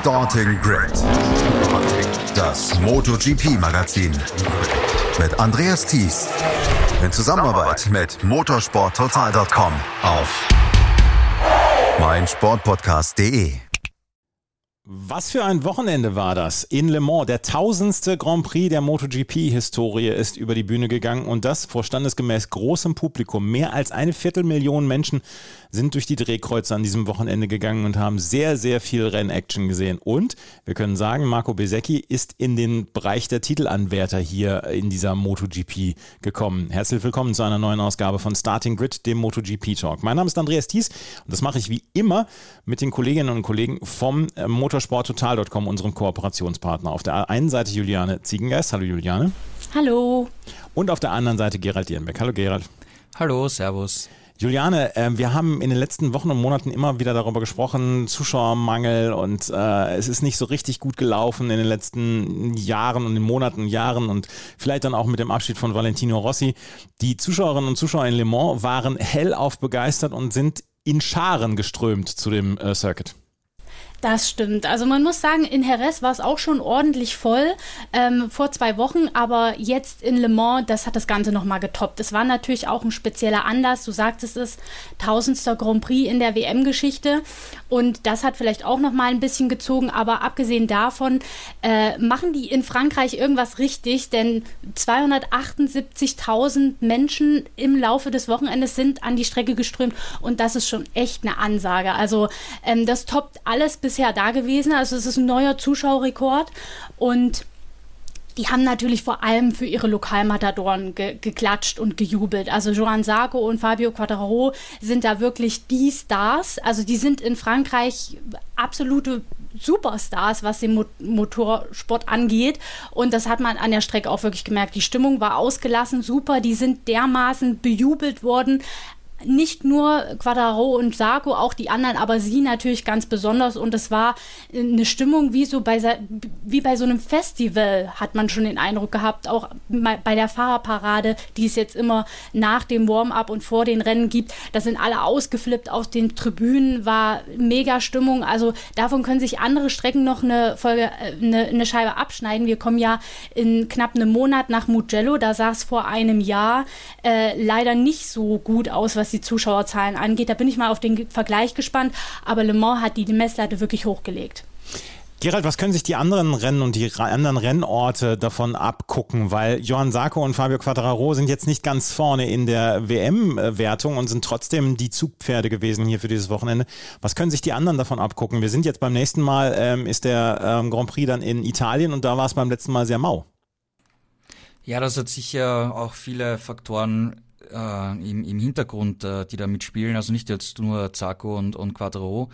Starting Grid. Das MotoGP-Magazin. Mit Andreas Thies. In Zusammenarbeit mit motorsporttotal.com auf meinsportpodcast.de. Was für ein Wochenende war das in Le Mans. Der tausendste Grand Prix der MotoGP-Historie ist über die Bühne gegangen und das vor standesgemäß großem Publikum. Mehr als eine Viertelmillion Menschen sind durch die Drehkreuze an diesem Wochenende gegangen und haben sehr, sehr viel Rennaction gesehen. Und wir können sagen, Marco Besecchi ist in den Bereich der Titelanwärter hier in dieser MotoGP gekommen. Herzlich willkommen zu einer neuen Ausgabe von Starting Grid, dem MotoGP Talk. Mein Name ist Andreas Thies und das mache ich wie immer mit den Kolleginnen und Kollegen vom äh, motorsporttotal.com, unserem Kooperationspartner. Auf der einen Seite Juliane Ziegengeist. Hallo Juliane. Hallo. Und auf der anderen Seite Gerald Dierenbeck. Hallo Gerald. Hallo, Servus. Juliane, äh, wir haben in den letzten Wochen und Monaten immer wieder darüber gesprochen, Zuschauermangel und äh, es ist nicht so richtig gut gelaufen in den letzten Jahren und in Monaten und Jahren und vielleicht dann auch mit dem Abschied von Valentino Rossi. Die Zuschauerinnen und Zuschauer in Le Mans waren hellauf begeistert und sind in Scharen geströmt zu dem äh, Circuit. Das stimmt. Also man muss sagen, in Jerez war es auch schon ordentlich voll ähm, vor zwei Wochen, aber jetzt in Le Mans, das hat das Ganze nochmal getoppt. Es war natürlich auch ein spezieller Anlass, du sagtest es, tausendster Grand Prix in der WM-Geschichte und das hat vielleicht auch nochmal ein bisschen gezogen, aber abgesehen davon äh, machen die in Frankreich irgendwas richtig, denn 278.000 Menschen im Laufe des Wochenendes sind an die Strecke geströmt und das ist schon echt eine Ansage. Also ähm, das toppt alles bis bisher da gewesen. Also es ist ein neuer Zuschauerrekord und die haben natürlich vor allem für ihre Lokalmatadoren ge geklatscht und gejubelt. Also Joan Sarko und Fabio Quattararo sind da wirklich die Stars. Also die sind in Frankreich absolute Superstars, was den Mo Motorsport angeht. Und das hat man an der Strecke auch wirklich gemerkt. Die Stimmung war ausgelassen, super. Die sind dermaßen bejubelt worden nicht nur Quadraro und Sarko, auch die anderen, aber sie natürlich ganz besonders. Und es war eine Stimmung wie so bei, wie bei so einem Festival, hat man schon den Eindruck gehabt. Auch bei der Fahrerparade, die es jetzt immer nach dem Warm-up und vor den Rennen gibt. Da sind alle ausgeflippt auf den Tribünen, war mega Stimmung. Also davon können sich andere Strecken noch eine Folge, äh, eine, eine Scheibe abschneiden. Wir kommen ja in knapp einem Monat nach Mugello. Da sah es vor einem Jahr äh, leider nicht so gut aus, was was die Zuschauerzahlen angeht. Da bin ich mal auf den Vergleich gespannt. Aber Le Mans hat die, Messlatte wirklich hochgelegt. Gerald, was können sich die anderen Rennen und die anderen Rennorte davon abgucken? Weil Johann Sarko und Fabio Quattararo sind jetzt nicht ganz vorne in der WM-Wertung und sind trotzdem die Zugpferde gewesen hier für dieses Wochenende. Was können sich die anderen davon abgucken? Wir sind jetzt beim nächsten Mal, ähm, ist der ähm, Grand Prix dann in Italien und da war es beim letzten Mal sehr mau. Ja, das hat sicher auch viele Faktoren äh, im, im Hintergrund, äh, die da mitspielen, also nicht jetzt nur Zacco und, und Quadro.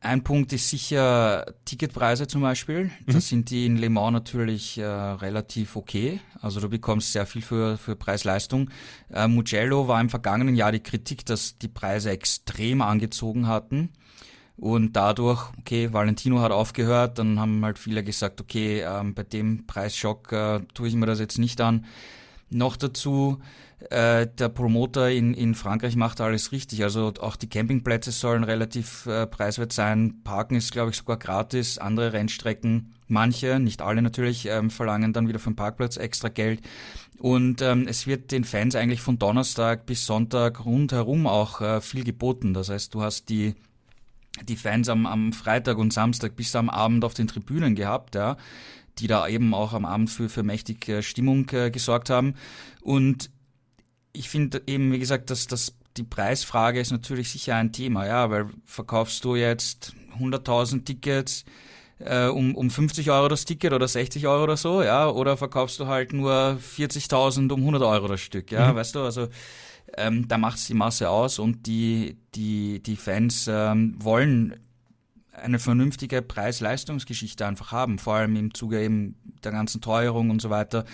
Ein Punkt ist sicher Ticketpreise zum Beispiel. Mhm. Da sind die in Le Mans natürlich äh, relativ okay. Also du bekommst sehr viel für, für Preis-Leistung. Äh, Mugello war im vergangenen Jahr die Kritik, dass die Preise extrem angezogen hatten. Und dadurch, okay, Valentino hat aufgehört, dann haben halt viele gesagt, okay, ähm, bei dem Preisschock äh, tue ich mir das jetzt nicht an. Noch dazu, äh, der Promoter in, in Frankreich macht alles richtig. Also auch die Campingplätze sollen relativ äh, preiswert sein. Parken ist, glaube ich, sogar gratis. Andere Rennstrecken, manche, nicht alle natürlich, ähm, verlangen dann wieder den Parkplatz extra Geld. Und ähm, es wird den Fans eigentlich von Donnerstag bis Sonntag rundherum auch äh, viel geboten. Das heißt, du hast die die Fans am, am Freitag und Samstag bis am Abend auf den Tribünen gehabt, ja, die da eben auch am Abend für, für mächtig äh, Stimmung äh, gesorgt haben. Und ich finde eben, wie gesagt, dass das die Preisfrage ist natürlich sicher ein Thema, ja, weil verkaufst du jetzt 100.000 Tickets äh, um, um 50 Euro das Ticket oder 60 Euro oder so, ja, oder verkaufst du halt nur 40.000 um 100 Euro das Stück, ja, mhm. weißt du, also ähm, da macht es die Masse aus und die, die, die Fans ähm, wollen eine vernünftige Preis-Leistungsgeschichte einfach haben, vor allem im Zuge eben der ganzen Teuerung und so weiter.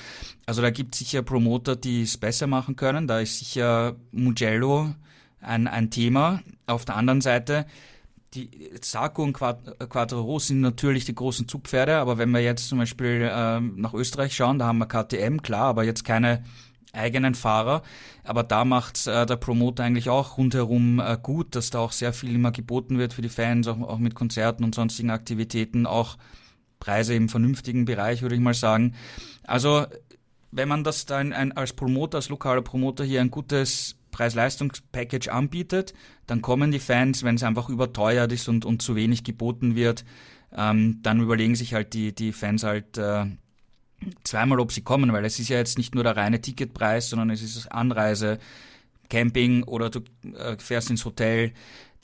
Also da gibt es sicher Promoter, die es besser machen können. Da ist sicher Mugello ein, ein Thema. Auf der anderen Seite, die Sarko und Quattro sind natürlich die großen Zugpferde, aber wenn wir jetzt zum Beispiel ähm, nach Österreich schauen, da haben wir KTM, klar, aber jetzt keine eigenen Fahrer. Aber da macht äh, der Promoter eigentlich auch rundherum äh, gut, dass da auch sehr viel immer geboten wird für die Fans, auch, auch mit Konzerten und sonstigen Aktivitäten, auch Preise im vernünftigen Bereich, würde ich mal sagen. Also wenn man das dann ein, als Promoter, als lokaler Promoter hier ein gutes Preis-Leistungs-Package anbietet, dann kommen die Fans, wenn es einfach überteuert ist und, und zu wenig geboten wird, ähm, dann überlegen sich halt die, die Fans halt äh, zweimal, ob sie kommen, weil es ist ja jetzt nicht nur der reine Ticketpreis, sondern es ist Anreise, Camping oder du äh, fährst ins Hotel,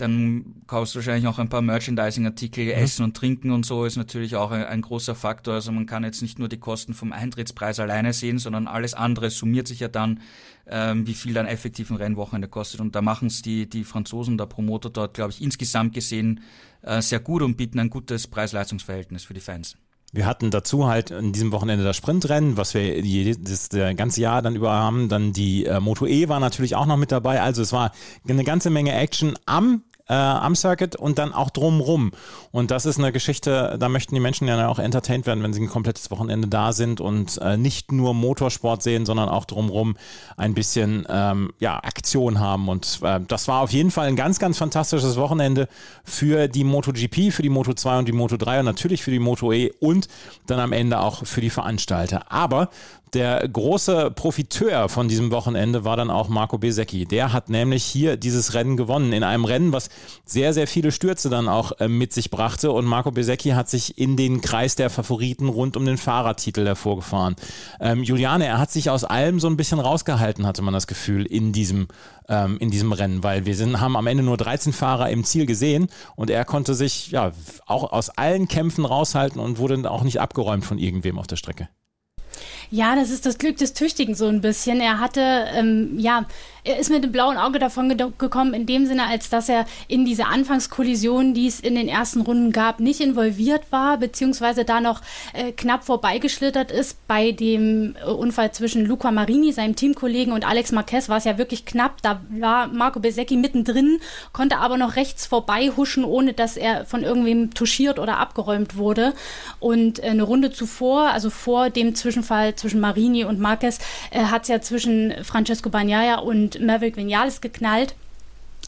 dann kaufst du wahrscheinlich auch ein paar Merchandising-Artikel, mhm. Essen und Trinken und so ist natürlich auch ein, ein, großer Faktor. Also man kann jetzt nicht nur die Kosten vom Eintrittspreis alleine sehen, sondern alles andere summiert sich ja dann, ähm, wie viel dann effektiv ein Rennwochenende kostet. Und da machen es die, die Franzosen, der Promoter dort, glaube ich, insgesamt gesehen äh, sehr gut und bieten ein gutes Preis-Leistungs-Verhältnis für die Fans. Wir hatten dazu halt in diesem Wochenende das Sprintrennen, was wir das, das ganze Jahr dann über haben. Dann die äh, Moto E war natürlich auch noch mit dabei. Also es war eine ganze Menge Action am äh, am Circuit und dann auch drumrum. Und das ist eine Geschichte, da möchten die Menschen ja auch entertained werden, wenn sie ein komplettes Wochenende da sind und äh, nicht nur Motorsport sehen, sondern auch drumrum ein bisschen ähm, ja, Aktion haben. Und äh, das war auf jeden Fall ein ganz, ganz fantastisches Wochenende für die MotoGP, für die Moto 2 und die Moto 3 und natürlich für die Moto E und dann am Ende auch für die Veranstalter. Aber der große Profiteur von diesem Wochenende war dann auch Marco Besecchi. Der hat nämlich hier dieses Rennen gewonnen. In einem Rennen, was sehr, sehr viele Stürze dann auch äh, mit sich brachte. Und Marco Besecchi hat sich in den Kreis der Favoriten rund um den Fahrertitel hervorgefahren. Ähm, Juliane, er hat sich aus allem so ein bisschen rausgehalten, hatte man das Gefühl, in diesem, ähm, in diesem Rennen, weil wir sind, haben am Ende nur 13 Fahrer im Ziel gesehen und er konnte sich ja auch aus allen Kämpfen raushalten und wurde auch nicht abgeräumt von irgendwem auf der Strecke. Ja, das ist das Glück des Tüchtigen so ein bisschen. Er hatte, ähm, ja, er ist mit dem blauen Auge davon gekommen, in dem Sinne, als dass er in diese Anfangskollision, die es in den ersten Runden gab, nicht involviert war, beziehungsweise da noch äh, knapp vorbeigeschlittert ist. Bei dem äh, Unfall zwischen Luca Marini, seinem Teamkollegen, und Alex Marquez war es ja wirklich knapp. Da war Marco Besecchi mittendrin, konnte aber noch rechts vorbei huschen, ohne dass er von irgendwem touchiert oder abgeräumt wurde. Und äh, eine Runde zuvor, also vor dem Zwischenfall zwischen Marini und Marquez, äh, hat es ja zwischen Francesco Bagnaia und und Maverick Vinales geknallt.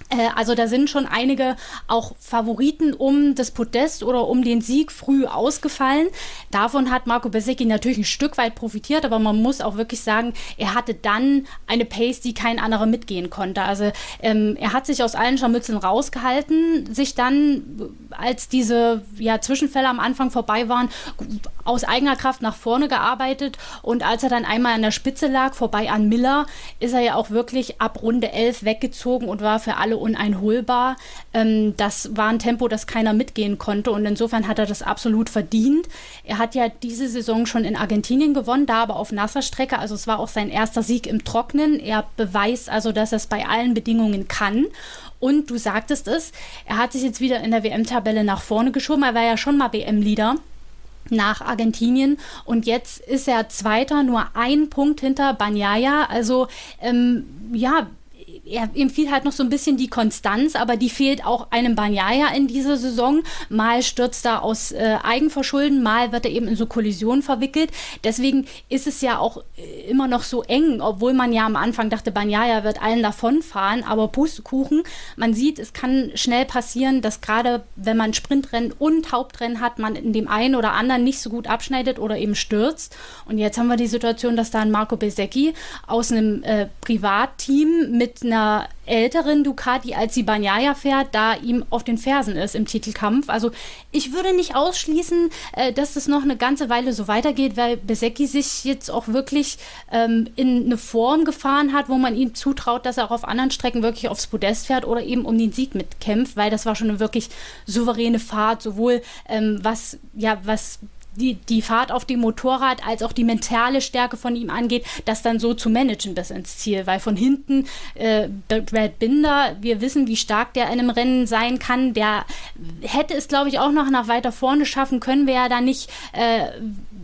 Äh, also da sind schon einige auch Favoriten um das Podest oder um den Sieg früh ausgefallen. Davon hat Marco Besecchi natürlich ein Stück weit profitiert, aber man muss auch wirklich sagen, er hatte dann eine Pace, die kein anderer mitgehen konnte. Also ähm, er hat sich aus allen Scharmützeln rausgehalten, sich dann, als diese ja, Zwischenfälle am Anfang vorbei waren, aus eigener Kraft nach vorne gearbeitet und als er dann einmal an der Spitze lag, vorbei an Miller, ist er ja auch wirklich ab Runde 11 weggezogen und war für alle uneinholbar. Ähm, das war ein Tempo, das keiner mitgehen konnte und insofern hat er das absolut verdient. Er hat ja diese Saison schon in Argentinien gewonnen, da aber auf nasser Strecke, also es war auch sein erster Sieg im Trocknen. Er beweist also, dass er es bei allen Bedingungen kann. Und du sagtest es, er hat sich jetzt wieder in der WM-Tabelle nach vorne geschoben. Er war ja schon mal WM-Leader nach Argentinien und jetzt ist er Zweiter, nur ein Punkt hinter Banyaya. Also ähm, ja, er, ihm fiel halt noch so ein bisschen die Konstanz, aber die fehlt auch einem Banyaya in dieser Saison. Mal stürzt er aus äh, Eigenverschulden, mal wird er eben in so Kollisionen verwickelt. Deswegen ist es ja auch äh, immer noch so eng, obwohl man ja am Anfang dachte, Banyaya wird allen davonfahren, aber Pustekuchen, man sieht, es kann schnell passieren, dass gerade wenn man Sprintrennen und Hauptrennen hat, man in dem einen oder anderen nicht so gut abschneidet oder eben stürzt. Und jetzt haben wir die Situation, dass da ein Marco Besecchi aus einem äh, Privatteam mit einer einer älteren Ducati, als die Banyaya fährt, da ihm auf den Fersen ist im Titelkampf. Also ich würde nicht ausschließen, äh, dass es noch eine ganze Weile so weitergeht, weil Besecki sich jetzt auch wirklich ähm, in eine Form gefahren hat, wo man ihm zutraut, dass er auch auf anderen Strecken wirklich aufs Podest fährt oder eben um den Sieg mitkämpft, weil das war schon eine wirklich souveräne Fahrt, sowohl ähm, was ja was die, die Fahrt auf dem Motorrad als auch die mentale Stärke von ihm angeht, das dann so zu managen bis ins Ziel. Weil von hinten äh, Brad Binder, wir wissen, wie stark der in einem Rennen sein kann. Der hätte es, glaube ich, auch noch nach weiter vorne schaffen können, wäre er da nicht äh,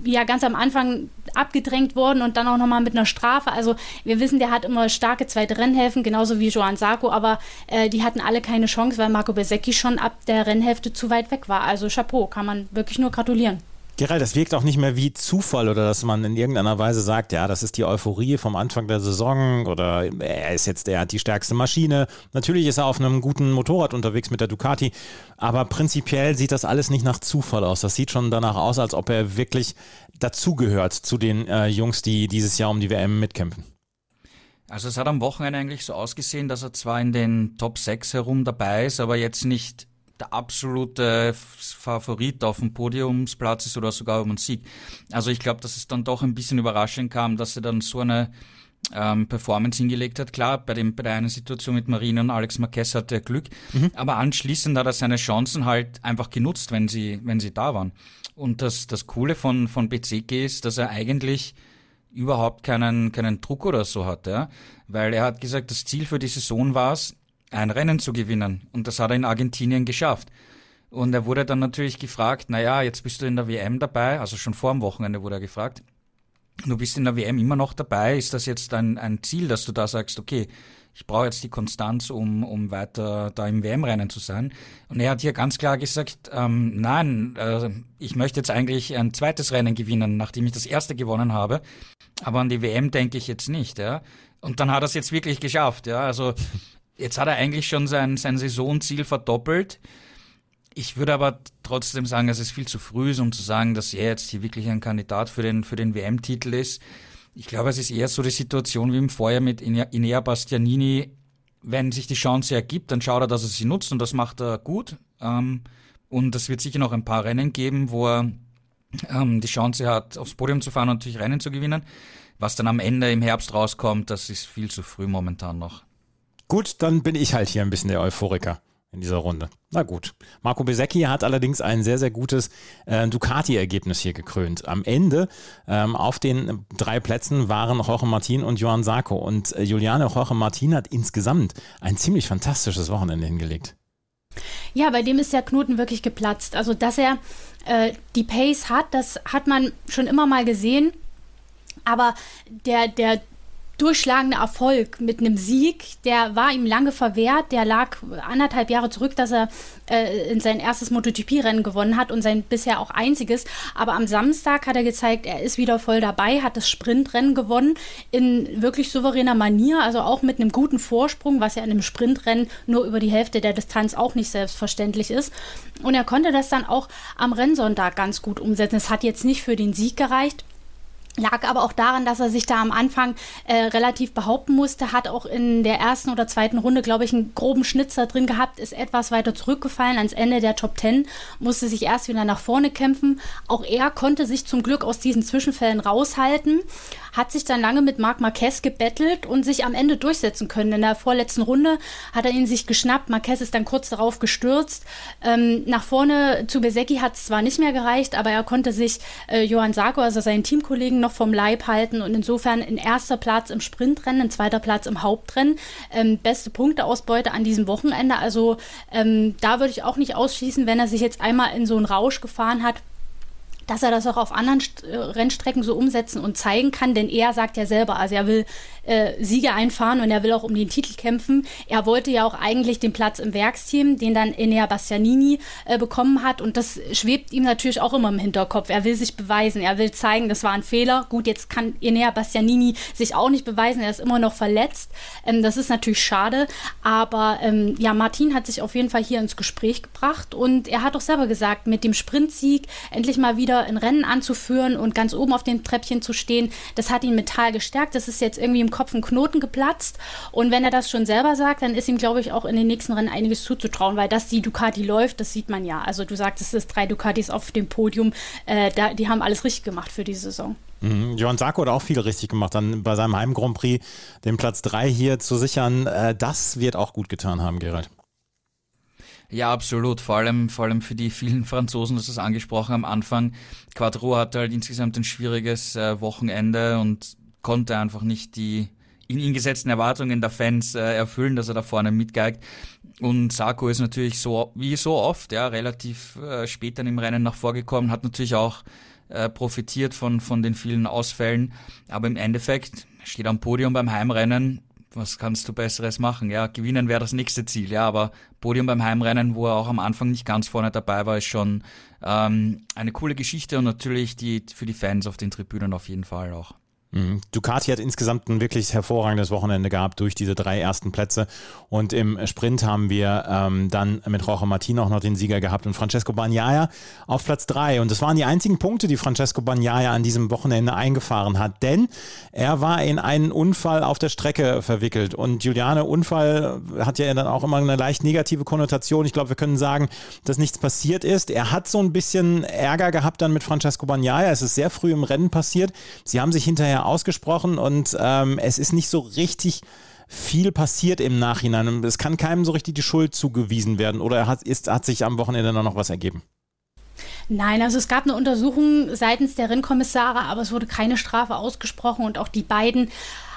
ja ganz am Anfang abgedrängt worden und dann auch nochmal mit einer Strafe. Also wir wissen, der hat immer starke zweite Rennhälften, genauso wie Joan Sarko, aber äh, die hatten alle keine Chance, weil Marco Besecchi schon ab der Rennhälfte zu weit weg war. Also Chapeau, kann man wirklich nur gratulieren. Gerald, das wirkt auch nicht mehr wie Zufall oder dass man in irgendeiner Weise sagt, ja, das ist die Euphorie vom Anfang der Saison oder er ist jetzt, er hat die stärkste Maschine. Natürlich ist er auf einem guten Motorrad unterwegs mit der Ducati, aber prinzipiell sieht das alles nicht nach Zufall aus. Das sieht schon danach aus, als ob er wirklich dazugehört zu den äh, Jungs, die dieses Jahr um die WM mitkämpfen. Also es hat am Wochenende eigentlich so ausgesehen, dass er zwar in den Top 6 herum dabei ist, aber jetzt nicht der absolute Favorit auf dem Podiumsplatz ist oder sogar um einen Sieg. Also ich glaube, dass es dann doch ein bisschen überraschend kam, dass er dann so eine ähm, Performance hingelegt hat. Klar, bei, dem, bei der einen Situation mit Marina und Alex Marquez hatte er Glück, mhm. aber anschließend hat er seine Chancen halt einfach genutzt, wenn sie, wenn sie da waren. Und das, das Coole von, von BCG ist, dass er eigentlich überhaupt keinen, keinen Druck oder so hat, ja? weil er hat gesagt, das Ziel für die Saison war es, ein Rennen zu gewinnen. Und das hat er in Argentinien geschafft. Und er wurde dann natürlich gefragt, na ja, jetzt bist du in der WM dabei, also schon vor dem Wochenende wurde er gefragt, du bist in der WM immer noch dabei, ist das jetzt ein, ein Ziel, dass du da sagst, okay, ich brauche jetzt die Konstanz, um, um weiter da im WM-Rennen zu sein. Und er hat hier ganz klar gesagt, ähm, nein, äh, ich möchte jetzt eigentlich ein zweites Rennen gewinnen, nachdem ich das erste gewonnen habe. Aber an die WM denke ich jetzt nicht, ja. Und dann hat er es jetzt wirklich geschafft, ja. Also Jetzt hat er eigentlich schon sein, sein Saisonziel verdoppelt. Ich würde aber trotzdem sagen, dass es viel zu früh ist, um zu sagen, dass er jetzt hier wirklich ein Kandidat für den, für den WM-Titel ist. Ich glaube, es ist eher so die Situation wie im Vorjahr mit Inea Bastianini. Wenn sich die Chance ergibt, dann schaut er, dass er sie nutzt und das macht er gut. Ähm, und es wird sicher noch ein paar Rennen geben, wo er ähm, die Chance hat, aufs Podium zu fahren und natürlich Rennen zu gewinnen. Was dann am Ende im Herbst rauskommt, das ist viel zu früh momentan noch. Gut, dann bin ich halt hier ein bisschen der Euphoriker in dieser Runde. Na gut. Marco Besecchi hat allerdings ein sehr, sehr gutes äh, Ducati-Ergebnis hier gekrönt. Am Ende ähm, auf den drei Plätzen waren Jorge Martin und Johann Sarko. Und äh, Juliane Jorge Martin hat insgesamt ein ziemlich fantastisches Wochenende hingelegt. Ja, bei dem ist der Knoten wirklich geplatzt. Also, dass er äh, die Pace hat, das hat man schon immer mal gesehen. Aber der, der durchschlagende Erfolg mit einem Sieg, der war ihm lange verwehrt. Der lag anderthalb Jahre zurück, dass er äh, in sein erstes MotoGP-Rennen gewonnen hat und sein bisher auch einziges. Aber am Samstag hat er gezeigt, er ist wieder voll dabei, hat das Sprintrennen gewonnen in wirklich souveräner Manier, also auch mit einem guten Vorsprung, was ja in einem Sprintrennen nur über die Hälfte der Distanz auch nicht selbstverständlich ist. Und er konnte das dann auch am Rennsonntag ganz gut umsetzen. Es hat jetzt nicht für den Sieg gereicht, Lag aber auch daran, dass er sich da am Anfang äh, relativ behaupten musste, hat auch in der ersten oder zweiten Runde, glaube ich, einen groben Schnitzer drin gehabt, ist etwas weiter zurückgefallen ans Ende der Top Ten, musste sich erst wieder nach vorne kämpfen. Auch er konnte sich zum Glück aus diesen Zwischenfällen raushalten, hat sich dann lange mit Marc Marquez gebettelt und sich am Ende durchsetzen können. In der vorletzten Runde hat er ihn sich geschnappt, Marquez ist dann kurz darauf gestürzt. Ähm, nach vorne zu Besecki hat es zwar nicht mehr gereicht, aber er konnte sich äh, Johann Sarko, also seinen Teamkollegen, noch vom Leib halten und insofern ein erster Platz im Sprintrennen, ein zweiter Platz im Hauptrennen. Ähm, beste Punkteausbeute an diesem Wochenende. Also ähm, da würde ich auch nicht ausschließen, wenn er sich jetzt einmal in so einen Rausch gefahren hat, dass er das auch auf anderen St äh, Rennstrecken so umsetzen und zeigen kann, denn er sagt ja selber, also er will äh, Siege einfahren und er will auch um den Titel kämpfen. Er wollte ja auch eigentlich den Platz im Werksteam, den dann Enea Bastianini äh, bekommen hat und das schwebt ihm natürlich auch immer im Hinterkopf. Er will sich beweisen, er will zeigen, das war ein Fehler. Gut, jetzt kann Enea Bastianini sich auch nicht beweisen, er ist immer noch verletzt. Ähm, das ist natürlich schade, aber ähm, ja, Martin hat sich auf jeden Fall hier ins Gespräch gebracht und er hat auch selber gesagt, mit dem Sprintsieg endlich mal wieder ein Rennen anzuführen und ganz oben auf dem Treppchen zu stehen, das hat ihn mental gestärkt. Das ist jetzt irgendwie im Kopf ein Knoten geplatzt. Und wenn er das schon selber sagt, dann ist ihm, glaube ich, auch in den nächsten Rennen einiges zuzutrauen, weil dass die Ducati läuft, das sieht man ja. Also du sagst, es ist drei Ducatis auf dem Podium. Äh, da, die haben alles richtig gemacht für die Saison. Mhm. Johann Sarko hat auch viel richtig gemacht, dann bei seinem Heim Grand Prix den Platz 3 hier zu sichern. Äh, das wird auch gut getan haben, Gerald. Ja, absolut. Vor allem, vor allem für die vielen Franzosen, das ist angesprochen am Anfang. Quadro hatte halt insgesamt ein schwieriges äh, Wochenende und konnte einfach nicht die in ihn gesetzten Erwartungen der Fans äh, erfüllen, dass er da vorne mitgeigt. Und Sarko ist natürlich so, wie so oft, ja, relativ äh, spät dann im Rennen nach vorgekommen, hat natürlich auch äh, profitiert von, von den vielen Ausfällen. Aber im Endeffekt steht am Podium beim Heimrennen, was kannst du Besseres machen? Ja, gewinnen wäre das nächste Ziel, ja, aber Podium beim Heimrennen, wo er auch am Anfang nicht ganz vorne dabei war, ist schon ähm, eine coole Geschichte und natürlich die für die Fans auf den Tribünen auf jeden Fall auch. Mhm. Ducati hat insgesamt ein wirklich hervorragendes Wochenende gehabt durch diese drei ersten Plätze. Und im Sprint haben wir ähm, dann mit Rocha Martin auch noch den Sieger gehabt und Francesco Bagnaia auf Platz drei. Und das waren die einzigen Punkte, die Francesco Bagnaia an diesem Wochenende eingefahren hat. Denn er war in einen Unfall auf der Strecke verwickelt. Und Juliane, Unfall hat ja dann auch immer eine leicht negative Konnotation. Ich glaube, wir können sagen, dass nichts passiert ist. Er hat so ein bisschen Ärger gehabt dann mit Francesco Bagnaia. Es ist sehr früh im Rennen passiert. Sie haben sich hinterher ausgesprochen und ähm, es ist nicht so richtig viel passiert im Nachhinein. Es kann keinem so richtig die Schuld zugewiesen werden oder hat, ist, hat sich am Wochenende noch was ergeben? Nein, also es gab eine Untersuchung seitens der Rennkommissare, aber es wurde keine Strafe ausgesprochen und auch die beiden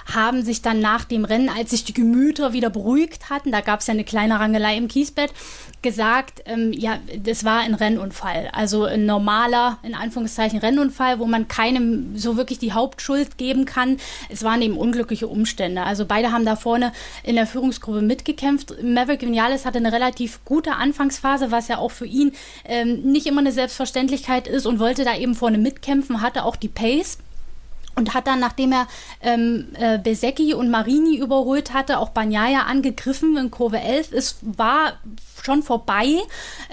haben sich dann nach dem Rennen, als sich die Gemüter wieder beruhigt hatten, da gab es ja eine kleine Rangelei im Kiesbett, gesagt, ähm, ja, das war ein Rennunfall. Also ein normaler, in Anführungszeichen, Rennunfall, wo man keinem so wirklich die Hauptschuld geben kann. Es waren eben unglückliche Umstände. Also beide haben da vorne in der Führungsgruppe mitgekämpft. Maverick Vinales hatte eine relativ gute Anfangsphase, was ja auch für ihn ähm, nicht immer eine Selbstverständlichkeit ist und wollte da eben vorne mitkämpfen, hatte auch die Pace und hat dann, nachdem er ähm, äh, Besecchi und Marini überholt hatte, auch Banyaya angegriffen in Kurve 11. Es war schon vorbei.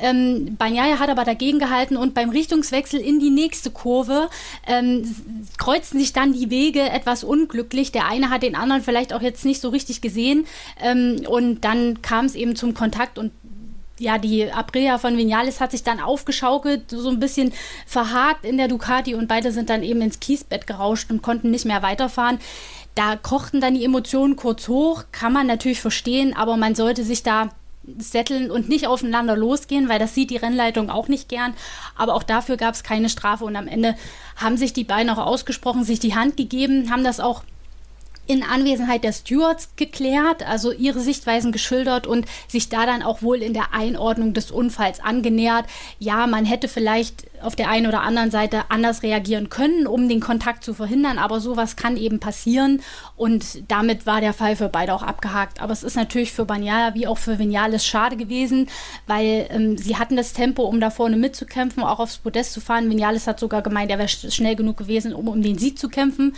Ähm, Banyaya hat aber dagegen gehalten und beim Richtungswechsel in die nächste Kurve ähm, kreuzten sich dann die Wege etwas unglücklich. Der eine hat den anderen vielleicht auch jetzt nicht so richtig gesehen ähm, und dann kam es eben zum Kontakt und ja, die Aprilia von Vinales hat sich dann aufgeschaukelt, so ein bisschen verhakt in der Ducati und beide sind dann eben ins Kiesbett gerauscht und konnten nicht mehr weiterfahren. Da kochten dann die Emotionen kurz hoch, kann man natürlich verstehen, aber man sollte sich da setteln und nicht aufeinander losgehen, weil das sieht die Rennleitung auch nicht gern. Aber auch dafür gab es keine Strafe und am Ende haben sich die beiden auch ausgesprochen, sich die Hand gegeben, haben das auch in Anwesenheit der Stewards geklärt, also ihre Sichtweisen geschildert und sich da dann auch wohl in der Einordnung des Unfalls angenähert. Ja, man hätte vielleicht auf der einen oder anderen Seite anders reagieren können, um den Kontakt zu verhindern, aber sowas kann eben passieren und damit war der Fall für beide auch abgehakt. Aber es ist natürlich für Banyala wie auch für Vinales schade gewesen, weil ähm, sie hatten das Tempo, um da vorne mitzukämpfen, auch aufs Podest zu fahren. Vinales hat sogar gemeint, er wäre schnell genug gewesen, um um den Sieg zu kämpfen.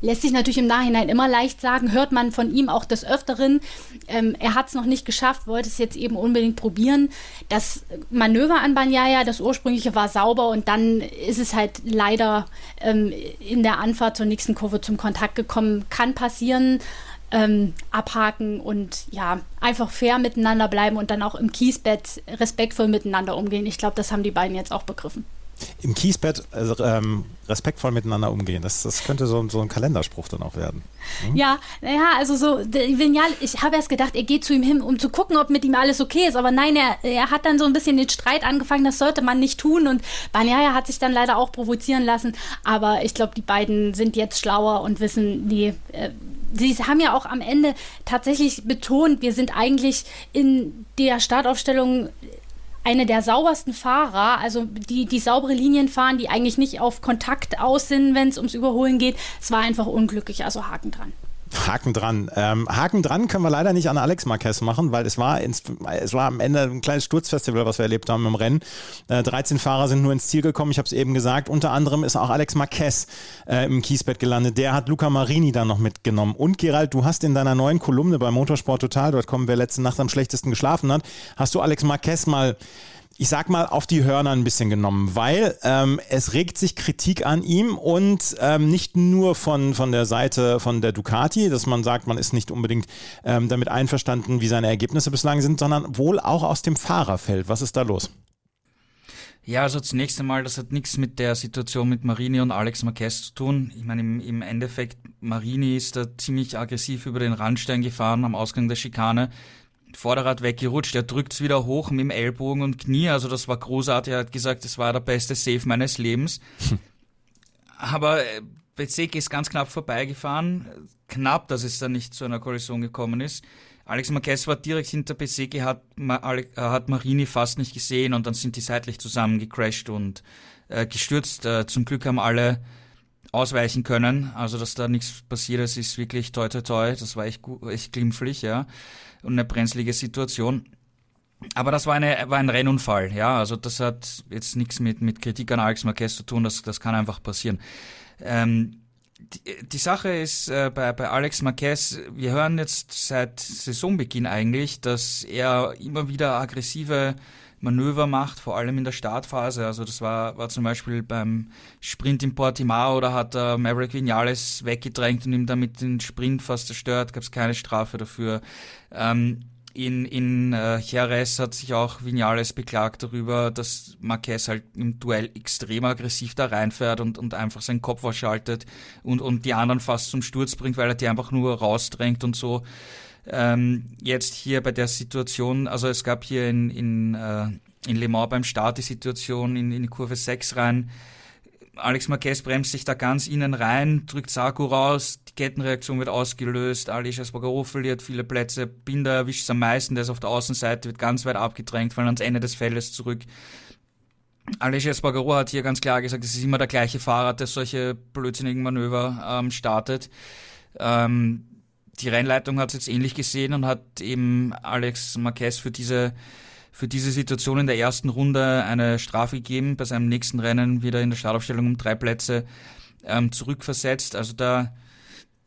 Lässt sich natürlich im Nachhinein immer leicht sagen, hört man von ihm auch des Öfteren. Ähm, er hat es noch nicht geschafft, wollte es jetzt eben unbedingt probieren. Das Manöver an Banyaya, das ursprüngliche, war sauber und dann ist es halt leider ähm, in der Anfahrt zur nächsten Kurve zum Kontakt gekommen. Kann passieren. Ähm, abhaken und ja, einfach fair miteinander bleiben und dann auch im Kiesbett respektvoll miteinander umgehen. Ich glaube, das haben die beiden jetzt auch begriffen im Kiesbett also, ähm, respektvoll miteinander umgehen. Das, das könnte so, so ein Kalenderspruch dann auch werden. Hm? Ja, naja, also so, Vignal, ich habe erst gedacht, er geht zu ihm hin, um zu gucken, ob mit ihm alles okay ist. Aber nein, er, er hat dann so ein bisschen den Streit angefangen, das sollte man nicht tun. Und Banyaya hat sich dann leider auch provozieren lassen. Aber ich glaube, die beiden sind jetzt schlauer und wissen, nee, äh, Sie haben ja auch am Ende tatsächlich betont, wir sind eigentlich in der Startaufstellung eine der saubersten Fahrer, also die, die saubere Linien fahren, die eigentlich nicht auf Kontakt aus sind, wenn es ums Überholen geht. Es war einfach unglücklich, also Haken dran. Haken dran. Ähm, Haken dran können wir leider nicht an Alex Marquez machen, weil es war, ins, es war am Ende ein kleines Sturzfestival, was wir erlebt haben im Rennen. Äh, 13 Fahrer sind nur ins Ziel gekommen, ich habe es eben gesagt. Unter anderem ist auch Alex Marquez äh, im Kiesbett gelandet. Der hat Luca Marini dann noch mitgenommen. Und Gerald, du hast in deiner neuen Kolumne bei motorsporttotal.com, wer letzte Nacht am schlechtesten geschlafen hat, hast du Alex Marquez mal ich sag mal, auf die Hörner ein bisschen genommen, weil ähm, es regt sich Kritik an ihm und ähm, nicht nur von, von der Seite von der Ducati, dass man sagt, man ist nicht unbedingt ähm, damit einverstanden, wie seine Ergebnisse bislang sind, sondern wohl auch aus dem Fahrerfeld. Was ist da los? Ja, also zunächst einmal, das hat nichts mit der Situation mit Marini und Alex Marquez zu tun. Ich meine, im, im Endeffekt, Marini ist da ziemlich aggressiv über den Randstein gefahren am Ausgang der Schikane. Vorderrad weggerutscht, er drückt's wieder hoch mit dem Ellbogen und Knie, also das war großartig, er hat gesagt, das war der beste Save meines Lebens. Aber äh, Bezek ist ganz knapp vorbeigefahren, knapp, dass es dann nicht zu einer Kollision gekommen ist. Alex Marquez war direkt hinter Bezeki, hat, äh, hat Marini fast nicht gesehen und dann sind die seitlich zusammengecrashed und äh, gestürzt. Äh, zum Glück haben alle ausweichen können. Also, dass da nichts passiert ist, ist wirklich toi toi toi. Das war echt, echt glimpflich, ja. Und eine brenzlige Situation. Aber das war, eine, war ein Rennunfall, ja. Also das hat jetzt nichts mit, mit Kritik an Alex Marquez zu tun, das, das kann einfach passieren. Ähm, die, die Sache ist äh, bei, bei Alex Marquez, wir hören jetzt seit Saisonbeginn eigentlich, dass er immer wieder aggressive Manöver macht, vor allem in der Startphase. Also das war, war zum Beispiel beim Sprint in Portimao, da hat er Maverick Vinales weggedrängt und ihm damit den Sprint fast zerstört, gab es keine Strafe dafür. Ähm, in, in äh, Jerez hat sich auch Vinales beklagt darüber, dass Marquez halt im Duell extrem aggressiv da reinfährt und, und einfach seinen Kopf ausschaltet und, und die anderen fast zum Sturz bringt, weil er die einfach nur rausdrängt und so. Ähm, jetzt hier bei der Situation, also es gab hier in, in, äh, in Le Mans beim Start die Situation in, in die Kurve 6 rein, Alex Marquez bremst sich da ganz innen rein, drückt Sarko raus, die Kettenreaktion wird ausgelöst, Alicia Espargaro verliert viele Plätze, Binder erwischt es am meisten, der ist auf der Außenseite, wird ganz weit abgedrängt, fallen ans Ende des Feldes zurück. Alicia Espargaro hat hier ganz klar gesagt, es ist immer der gleiche Fahrer, der solche blödsinnigen Manöver ähm, startet. Ähm, die Rennleitung hat es jetzt ähnlich gesehen und hat eben Alex Marquez für diese für diese Situation in der ersten Runde eine Strafe gegeben, bei seinem nächsten Rennen wieder in der Startaufstellung um drei Plätze ähm, zurückversetzt. Also da,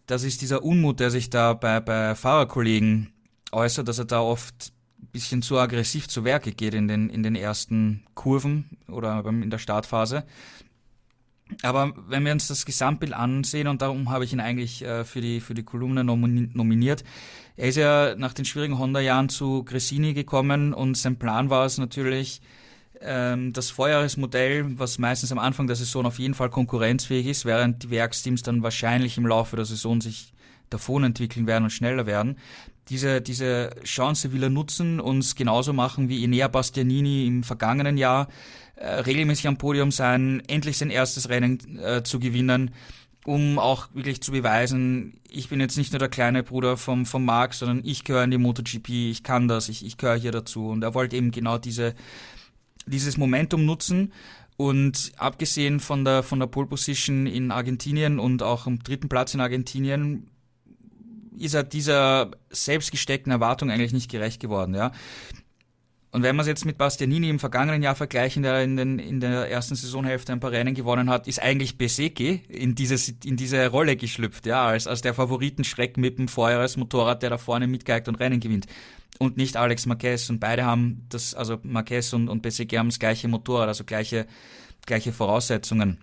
das ist dieser Unmut, der sich da bei, bei Fahrerkollegen äußert, dass er da oft ein bisschen zu aggressiv zu Werke geht in den, in den ersten Kurven oder in der Startphase. Aber wenn wir uns das Gesamtbild ansehen, und darum habe ich ihn eigentlich äh, für, die, für die Kolumne nominiert, er ist ja nach den schwierigen Honda-Jahren zu Gressini gekommen und sein Plan war es natürlich, ähm, das Vorjahresmodell, was meistens am Anfang der Saison auf jeden Fall konkurrenzfähig ist, während die Werksteams dann wahrscheinlich im Laufe der Saison sich davon entwickeln werden und schneller werden. Diese, diese Chance will er nutzen und es genauso machen wie Enea Bastianini im vergangenen Jahr, regelmäßig am Podium sein, endlich sein erstes Rennen äh, zu gewinnen um auch wirklich zu beweisen, ich bin jetzt nicht nur der kleine Bruder vom, vom Marc, sondern ich gehöre in die MotoGP, ich kann das, ich, ich gehöre hier dazu. Und er wollte eben genau diese, dieses Momentum nutzen. Und abgesehen von der, von der Pole Position in Argentinien und auch am dritten Platz in Argentinien, ist er dieser selbstgesteckten Erwartung eigentlich nicht gerecht geworden, ja. Und wenn man es jetzt mit Bastianini im vergangenen Jahr vergleichen, der in, den, in der ersten Saisonhälfte ein paar Rennen gewonnen hat, ist eigentlich Beseke in, in diese Rolle geschlüpft, ja, als, als der Favoritenschreck mit dem Vorjahresmotorrad, der da vorne mitgeigt und Rennen gewinnt. Und nicht Alex Marquez. Und beide haben das, also Marquez und, und Beseke haben das gleiche Motorrad, also gleiche, gleiche Voraussetzungen.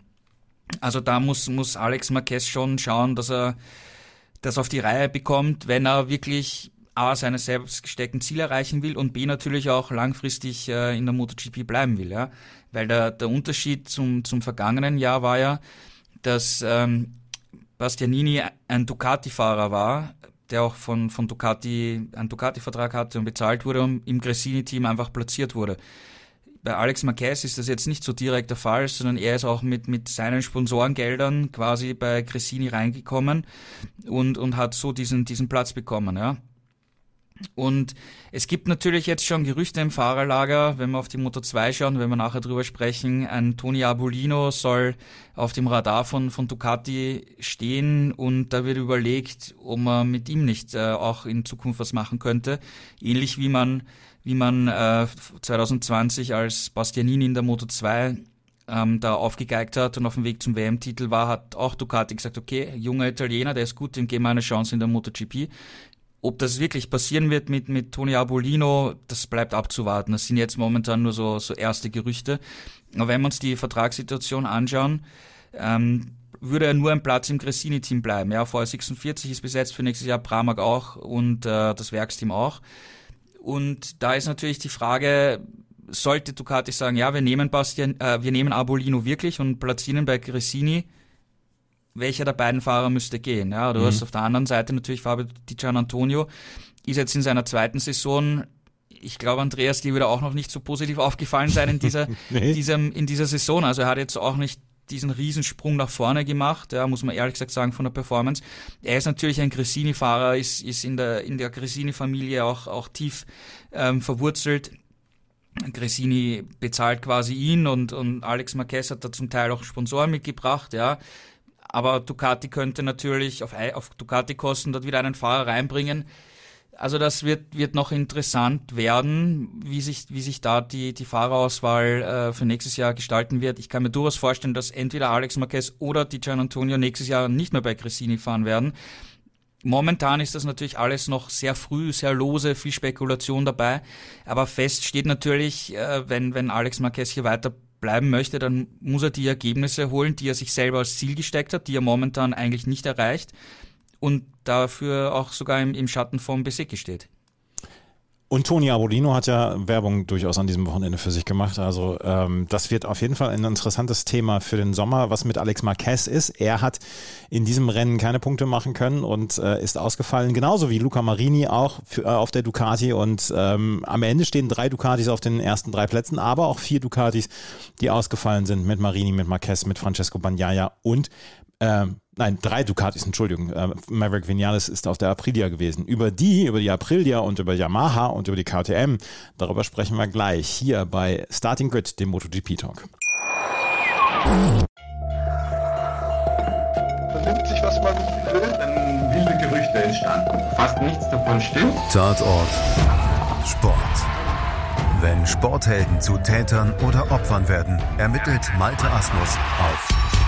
Also da muss, muss Alex Marquez schon schauen, dass er das auf die Reihe bekommt, wenn er wirklich A, seine selbst gesteckten Ziele erreichen will und B, natürlich auch langfristig äh, in der MotoGP bleiben will. Ja? Weil der, der Unterschied zum, zum vergangenen Jahr war ja, dass ähm, Bastianini ein Ducati-Fahrer war, der auch von, von Ducati einen Ducati-Vertrag hatte und bezahlt wurde und im Gresini-Team einfach platziert wurde. Bei Alex Marquez ist das jetzt nicht so direkt der Fall, sondern er ist auch mit, mit seinen Sponsorengeldern quasi bei Gresini reingekommen und, und hat so diesen, diesen Platz bekommen. Ja. Und es gibt natürlich jetzt schon Gerüchte im Fahrerlager, wenn wir auf die Moto 2 schauen, wenn wir nachher drüber sprechen, ein Toni Abolino soll auf dem Radar von, von Ducati stehen und da wird überlegt, ob man mit ihm nicht äh, auch in Zukunft was machen könnte. Ähnlich wie man, wie man äh, 2020 als Bastianini in der Moto 2 ähm, da aufgegeigt hat und auf dem Weg zum WM-Titel war, hat auch Ducati gesagt, okay, junger Italiener, der ist gut, dem geben wir eine Chance in der MotoGP. Ob das wirklich passieren wird mit, mit Tony Abolino, das bleibt abzuwarten. Das sind jetzt momentan nur so, so erste Gerüchte. Aber wenn wir uns die Vertragssituation anschauen, ähm, würde er nur ein Platz im Gressini-Team bleiben. Ja, VR46 ist besetzt für nächstes Jahr, Pramac auch und äh, das Werksteam auch. Und da ist natürlich die Frage, sollte Ducati sagen, ja, wir nehmen Bastian, äh, wir nehmen Abolino wirklich und platzieren bei Gressini, welcher der beiden Fahrer müsste gehen. Ja, du mhm. hast auf der anderen Seite natürlich Fabio Di Gian Antonio, ist jetzt in seiner zweiten Saison ich glaube, Andreas, dir würde auch noch nicht so positiv aufgefallen sein in dieser, nee. diesem, in dieser Saison. Also er hat jetzt auch nicht diesen Riesensprung nach vorne gemacht, ja, muss man ehrlich gesagt sagen, von der Performance. Er ist natürlich ein Grissini-Fahrer, ist, ist in der, in der Grissini-Familie auch, auch tief ähm, verwurzelt. Grissini bezahlt quasi ihn und, und Alex Marquez hat da zum Teil auch Sponsoren mitgebracht, ja aber Ducati könnte natürlich auf, auf Ducati-Kosten dort wieder einen Fahrer reinbringen. Also das wird, wird noch interessant werden, wie sich, wie sich da die, die Fahrerauswahl äh, für nächstes Jahr gestalten wird. Ich kann mir durchaus vorstellen, dass entweder Alex Marquez oder die Gian Antonio nächstes Jahr nicht mehr bei Cressini fahren werden. Momentan ist das natürlich alles noch sehr früh, sehr lose, viel Spekulation dabei. Aber fest steht natürlich, äh, wenn, wenn Alex Marquez hier weiter bleiben möchte, dann muss er die Ergebnisse holen, die er sich selber als Ziel gesteckt hat, die er momentan eigentlich nicht erreicht und dafür auch sogar im, im Schatten vom Besecki steht. Und Toni Abolino hat ja Werbung durchaus an diesem Wochenende für sich gemacht. Also ähm, das wird auf jeden Fall ein interessantes Thema für den Sommer, was mit Alex Marquez ist. Er hat in diesem Rennen keine Punkte machen können und äh, ist ausgefallen, genauso wie Luca Marini auch für, äh, auf der Ducati. Und ähm, am Ende stehen drei Ducatis auf den ersten drei Plätzen, aber auch vier Ducatis, die ausgefallen sind mit Marini, mit Marquez, mit Francesco Bagnaia und ähm, nein, drei Ducatis, Entschuldigung. Äh, Maverick Vinales ist auf der Aprilia gewesen. Über die, über die Aprilia und über Yamaha und über die KTM, darüber sprechen wir gleich hier bei Starting Grid, dem MotoGP Talk. Vernimmt sich, was man will, dann wilde Gerüchte entstanden. Fast nichts davon stimmt. Tatort Sport. Wenn Sporthelden zu Tätern oder Opfern werden, ermittelt Malte Asmus auf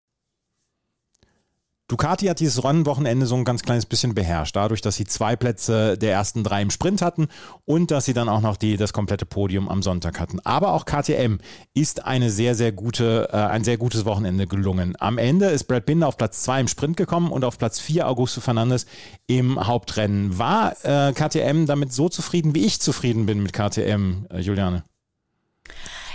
Ducati hat dieses Rennwochenende so ein ganz kleines bisschen beherrscht, dadurch, dass sie zwei Plätze der ersten drei im Sprint hatten und dass sie dann auch noch die, das komplette Podium am Sonntag hatten. Aber auch KTM ist eine sehr, sehr gute, äh, ein sehr gutes Wochenende gelungen. Am Ende ist Brad Binder auf Platz zwei im Sprint gekommen und auf Platz vier Augusto Fernandes im Hauptrennen. War äh, KTM damit so zufrieden, wie ich zufrieden bin mit KTM, äh, Juliane?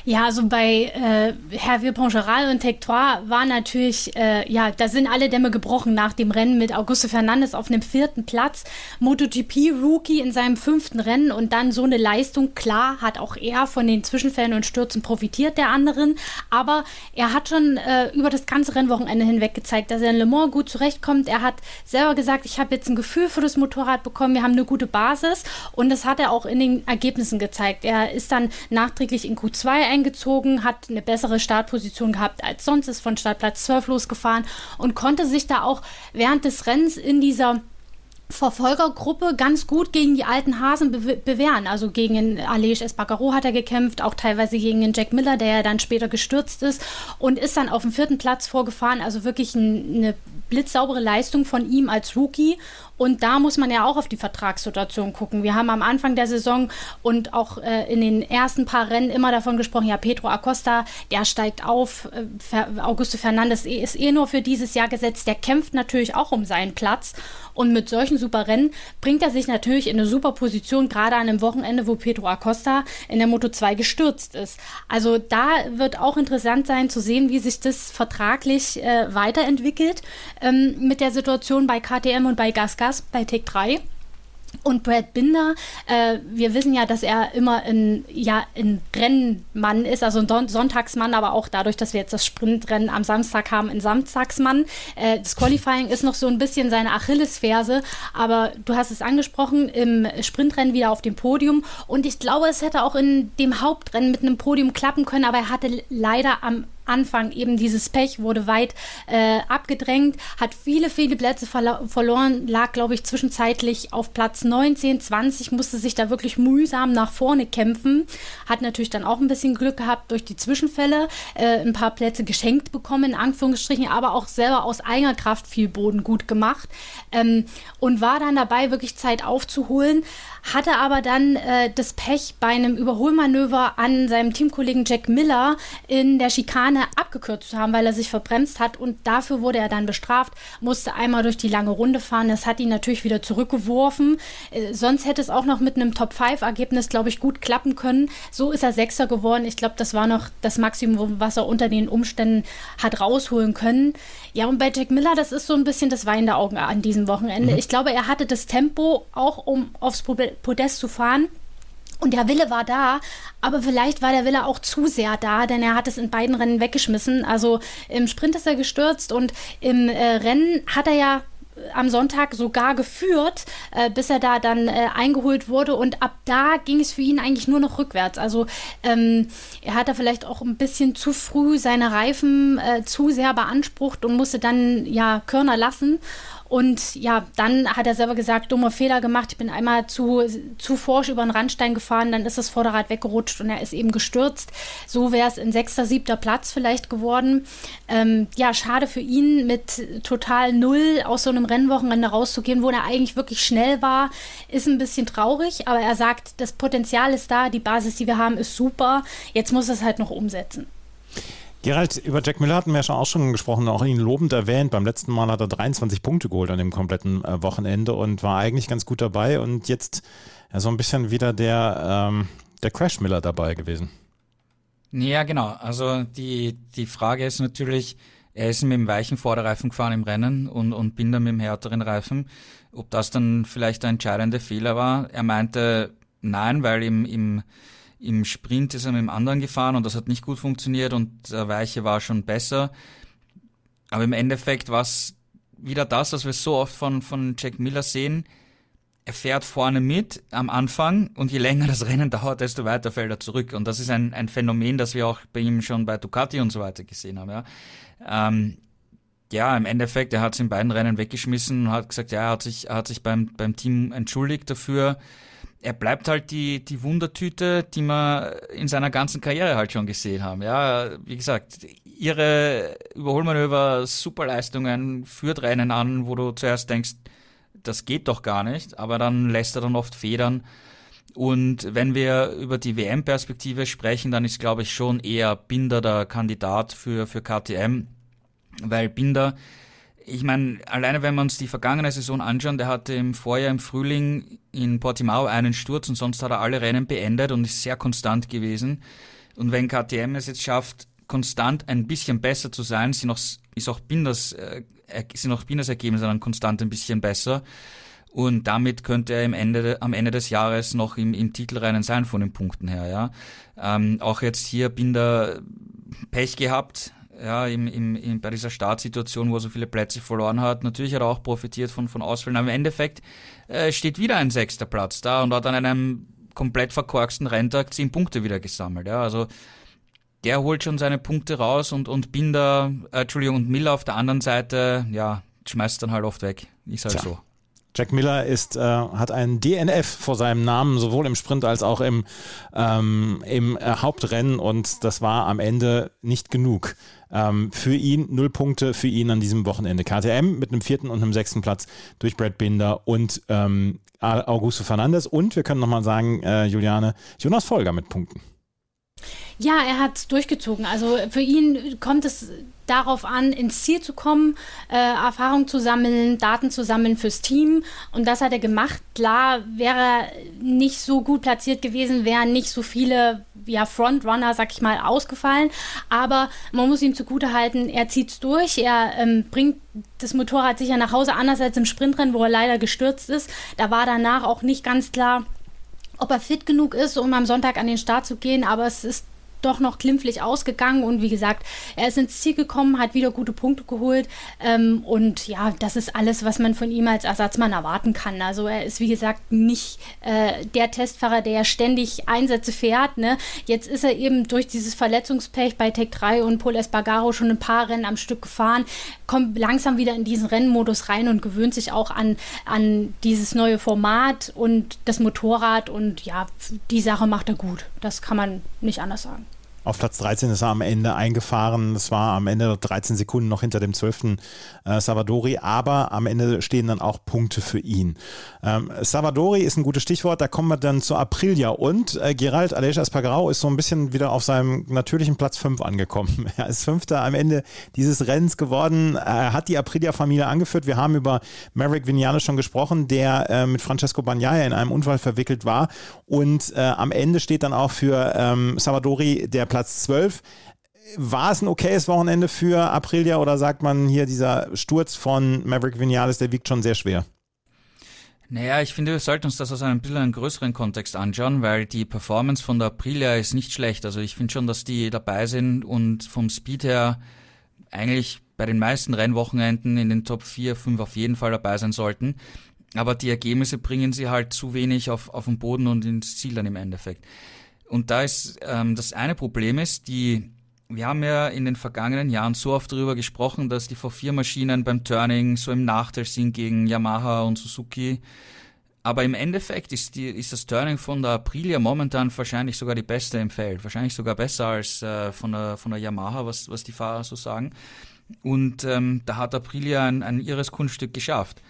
Ja, also bei äh, Hervé Poncheral und Tectoire war natürlich, äh, ja, da sind alle Dämme gebrochen nach dem Rennen mit Augusto Fernandes auf einem vierten Platz. MotoGP-Rookie in seinem fünften Rennen und dann so eine Leistung. Klar hat auch er von den Zwischenfällen und Stürzen profitiert, der anderen. Aber er hat schon äh, über das ganze Rennwochenende hinweg gezeigt, dass er in Le Mans gut zurechtkommt. Er hat selber gesagt, ich habe jetzt ein Gefühl für das Motorrad bekommen, wir haben eine gute Basis. Und das hat er auch in den Ergebnissen gezeigt. Er ist dann nachträglich in Q2 eingezogen, hat eine bessere Startposition gehabt als sonst, ist von Startplatz 12 losgefahren und konnte sich da auch während des Rennens in dieser Verfolgergruppe ganz gut gegen die alten Hasen be bewähren. Also gegen den Alej Espargaro hat er gekämpft, auch teilweise gegen den Jack Miller, der ja dann später gestürzt ist und ist dann auf dem vierten Platz vorgefahren. Also wirklich ein, eine blitzsaubere Leistung von ihm als Rookie. Und da muss man ja auch auf die Vertragssituation gucken. Wir haben am Anfang der Saison und auch äh, in den ersten paar Rennen immer davon gesprochen, ja, Pedro Acosta, der steigt auf. Äh, Augusto Fernandes ist eh nur für dieses Jahr gesetzt. Der kämpft natürlich auch um seinen Platz. Und mit solchen super Rennen bringt er sich natürlich in eine super Position, gerade an einem Wochenende, wo Pedro Acosta in der Moto 2 gestürzt ist. Also da wird auch interessant sein zu sehen, wie sich das vertraglich äh, weiterentwickelt ähm, mit der Situation bei KTM und bei GasGas bei Tech 3. Und Brad Binder, äh, wir wissen ja, dass er immer ein, ja, ein Rennmann ist, also ein Sonntagsmann, aber auch dadurch, dass wir jetzt das Sprintrennen am Samstag haben, ein Samstagsmann. Äh, das Qualifying ist noch so ein bisschen seine Achillesferse, aber du hast es angesprochen, im Sprintrennen wieder auf dem Podium. Und ich glaube, es hätte auch in dem Hauptrennen mit einem Podium klappen können, aber er hatte leider am Anfang eben dieses Pech, wurde weit äh, abgedrängt, hat viele, viele Plätze verloren, lag, glaube ich, zwischenzeitlich auf Platz 19, 20, musste sich da wirklich mühsam nach vorne kämpfen, hat natürlich dann auch ein bisschen Glück gehabt durch die Zwischenfälle, äh, ein paar Plätze geschenkt bekommen, in Anführungsstrichen, aber auch selber aus eigener Kraft viel Boden gut gemacht ähm, und war dann dabei, wirklich Zeit aufzuholen hatte aber dann äh, das Pech, bei einem Überholmanöver an seinem Teamkollegen Jack Miller in der Schikane abgekürzt zu haben, weil er sich verbremst hat und dafür wurde er dann bestraft, musste einmal durch die lange Runde fahren. Das hat ihn natürlich wieder zurückgeworfen. Äh, sonst hätte es auch noch mit einem Top-5-Ergebnis, glaube ich, gut klappen können. So ist er Sechster geworden. Ich glaube, das war noch das Maximum, was er unter den Umständen hat rausholen können. Ja, und bei Jack Miller, das ist so ein bisschen das weinende Augen an diesem Wochenende. Mhm. Ich glaube, er hatte das Tempo auch, um aufs Podest zu fahren Und der Wille war da, aber vielleicht war der Wille auch zu sehr da, denn er hat es in beiden Rennen weggeschmissen. Also im Sprint ist er gestürzt und im äh, Rennen hat er ja am Sonntag sogar geführt, äh, bis er da dann äh, eingeholt wurde. Und ab da ging es für ihn eigentlich nur noch rückwärts. Also ähm, er hat da vielleicht auch ein bisschen zu früh seine Reifen äh, zu sehr beansprucht und musste dann ja Körner lassen. Und ja, dann hat er selber gesagt, dummer Fehler gemacht. Ich bin einmal zu, zu forsch über den Randstein gefahren, dann ist das Vorderrad weggerutscht und er ist eben gestürzt. So wäre es in sechster, siebter Platz vielleicht geworden. Ähm, ja, schade für ihn, mit total null aus so einem Rennwochenende rauszugehen, wo er eigentlich wirklich schnell war, ist ein bisschen traurig. Aber er sagt, das Potenzial ist da, die Basis, die wir haben, ist super. Jetzt muss es halt noch umsetzen. Gerald, über Jack Miller hatten wir ja schon auch schon gesprochen, auch ihn lobend erwähnt. Beim letzten Mal hat er 23 Punkte geholt an dem kompletten äh, Wochenende und war eigentlich ganz gut dabei und jetzt ja, so ein bisschen wieder der, ähm, der Crash Miller dabei gewesen. Ja, genau. Also die, die Frage ist natürlich, er ist mit dem weichen Vorderreifen gefahren im Rennen und, und Binder mit dem härteren Reifen. Ob das dann vielleicht der entscheidende Fehler war? Er meinte nein, weil im, im im Sprint ist er mit dem anderen gefahren und das hat nicht gut funktioniert und der Weiche war schon besser. Aber im Endeffekt war es wieder das, was wir so oft von, von Jack Miller sehen. Er fährt vorne mit am Anfang und je länger das Rennen dauert, desto weiter fällt er zurück. Und das ist ein, ein Phänomen, das wir auch bei ihm schon bei Ducati und so weiter gesehen haben. Ja, ähm, ja im Endeffekt, er hat es in beiden Rennen weggeschmissen und hat gesagt, ja, er hat sich, er hat sich beim, beim Team entschuldigt dafür er bleibt halt die, die Wundertüte, die wir in seiner ganzen Karriere halt schon gesehen haben. Ja, wie gesagt, ihre Überholmanöver, Superleistungen, führt Rennen an, wo du zuerst denkst, das geht doch gar nicht, aber dann lässt er dann oft Federn. Und wenn wir über die WM-Perspektive sprechen, dann ist, glaube ich, schon eher Binder der Kandidat für, für KTM, weil Binder ich meine, alleine wenn wir uns die vergangene Saison anschauen, der hatte im Vorjahr im Frühling in Portimao einen Sturz und sonst hat er alle Rennen beendet und ist sehr konstant gewesen. Und wenn KTM es jetzt schafft, konstant ein bisschen besser zu sein, sind auch, ist auch Binders, äh, sind auch Binders Ergebnisse dann konstant ein bisschen besser. Und damit könnte er im Ende, am Ende des Jahres noch im, im Titelrennen sein von den Punkten her, ja. Ähm, auch jetzt hier Binder Pech gehabt, ja, im, im, im, bei dieser Startsituation, wo er so viele Plätze verloren hat. Natürlich hat er auch profitiert von, von Ausfällen, aber im Endeffekt äh, steht wieder ein sechster Platz da und hat an einem komplett verkorksten Renntag zehn Punkte wieder gesammelt. Ja, also der holt schon seine Punkte raus und, und Binder, äh, Entschuldigung, und Miller auf der anderen Seite, ja, schmeißt dann halt oft weg. Ist halt Tja. so. Jack Miller ist, äh, hat einen DNF vor seinem Namen, sowohl im Sprint als auch im, ähm, im äh, Hauptrennen und das war am Ende nicht genug. Ähm, für ihn null Punkte für ihn an diesem Wochenende. KTM mit einem vierten und einem sechsten Platz durch Brad Binder und ähm, Augusto Fernandes und wir können nochmal sagen, äh, Juliane, Jonas Folger mit Punkten. Ja, er hat durchgezogen. Also für ihn kommt es darauf an, ins Ziel zu kommen, äh, Erfahrung zu sammeln, Daten zu sammeln fürs Team. Und das hat er gemacht. Klar wäre er nicht so gut platziert gewesen, wären nicht so viele ja, Frontrunner, sag ich mal, ausgefallen. Aber man muss ihm zugute halten, er zieht es durch. Er ähm, bringt das Motorrad sicher nach Hause, anders als im Sprintrennen, wo er leider gestürzt ist. Da war danach auch nicht ganz klar, ob er fit genug ist, um am Sonntag an den Start zu gehen. Aber es ist doch noch klimpflich ausgegangen und wie gesagt, er ist ins Ziel gekommen, hat wieder gute Punkte geholt ähm, und ja, das ist alles, was man von ihm als Ersatzmann erwarten kann. Also er ist wie gesagt nicht äh, der Testfahrer, der ständig Einsätze fährt. Ne? Jetzt ist er eben durch dieses Verletzungspech bei Tech 3 und Paul Espargaro schon ein paar Rennen am Stück gefahren, kommt langsam wieder in diesen Rennmodus rein und gewöhnt sich auch an, an dieses neue Format und das Motorrad und ja, die Sache macht er gut. Das kann man nicht anders sagen. Auf Platz 13 ist er am Ende eingefahren. Es war am Ende 13 Sekunden noch hinter dem 12. Äh, Savadori, aber am Ende stehen dann auch Punkte für ihn. Ähm, Savadori ist ein gutes Stichwort, da kommen wir dann zu Aprilia und äh, Gerald Aleix Espargaró ist so ein bisschen wieder auf seinem natürlichen Platz 5 angekommen. Er ist Fünfter am Ende dieses Rennens geworden. Er hat die Aprilia-Familie angeführt. Wir haben über Maverick Vignales schon gesprochen, der äh, mit Francesco Bagnaia in einem Unfall verwickelt war und äh, am Ende steht dann auch für ähm, Savadori der Platz Platz 12. War es ein okayes Wochenende für Aprilia oder sagt man hier, dieser Sturz von Maverick Vinales, der wiegt schon sehr schwer? Naja, ich finde, wir sollten uns das aus einem bisschen größeren Kontext anschauen, weil die Performance von der Aprilia ist nicht schlecht. Also ich finde schon, dass die dabei sind und vom Speed her eigentlich bei den meisten Rennwochenenden in den Top 4, 5 auf jeden Fall dabei sein sollten. Aber die Ergebnisse bringen sie halt zu wenig auf, auf den Boden und ins Ziel dann im Endeffekt. Und da ist ähm, das eine Problem ist, die wir haben ja in den vergangenen Jahren so oft darüber gesprochen, dass die V4-Maschinen beim Turning so im Nachteil sind gegen Yamaha und Suzuki. Aber im Endeffekt ist, die, ist das Turning von der Aprilia momentan wahrscheinlich sogar die beste im Feld. Wahrscheinlich sogar besser als äh, von, der, von der Yamaha, was, was die Fahrer so sagen. Und ähm, da hat Aprilia ein, ein irres Kunststück geschafft.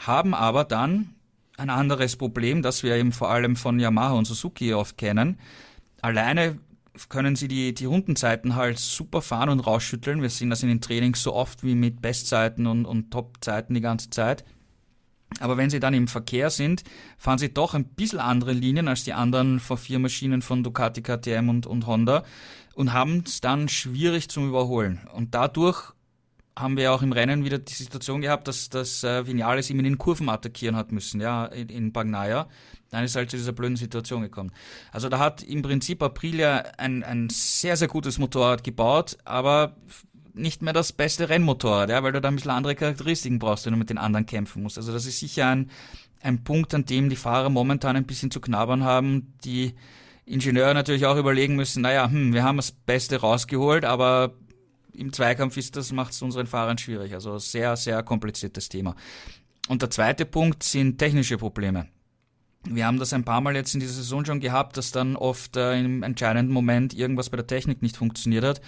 Haben aber dann ein anderes Problem, das wir eben vor allem von Yamaha und Suzuki oft kennen. Alleine können sie die, die Rundenzeiten halt super fahren und rausschütteln. Wir sehen das in den Trainings so oft wie mit Bestzeiten und, und Topzeiten die ganze Zeit. Aber wenn sie dann im Verkehr sind, fahren sie doch ein bisschen andere Linien als die anderen V4-Maschinen von Ducati, KTM und, und Honda und haben es dann schwierig zum Überholen. Und dadurch haben wir auch im Rennen wieder die Situation gehabt, dass, dass äh, Vinales ihm in den Kurven attackieren hat müssen, ja, in, in Bagnaia. Dann ist halt zu dieser blöden Situation gekommen. Also da hat im Prinzip Aprilia ein, ein sehr, sehr gutes Motorrad gebaut, aber nicht mehr das beste Rennmotorrad, ja, weil du da ein bisschen andere Charakteristiken brauchst, wenn du mit den anderen kämpfen musst. Also das ist sicher ein, ein Punkt, an dem die Fahrer momentan ein bisschen zu knabbern haben, die Ingenieure natürlich auch überlegen müssen, naja, hm, wir haben das Beste rausgeholt, aber im Zweikampf ist das, macht es unseren Fahrern schwierig. Also sehr, sehr kompliziertes Thema. Und der zweite Punkt sind technische Probleme. Wir haben das ein paar Mal jetzt in dieser Saison schon gehabt, dass dann oft äh, im entscheidenden Moment irgendwas bei der Technik nicht funktioniert hat.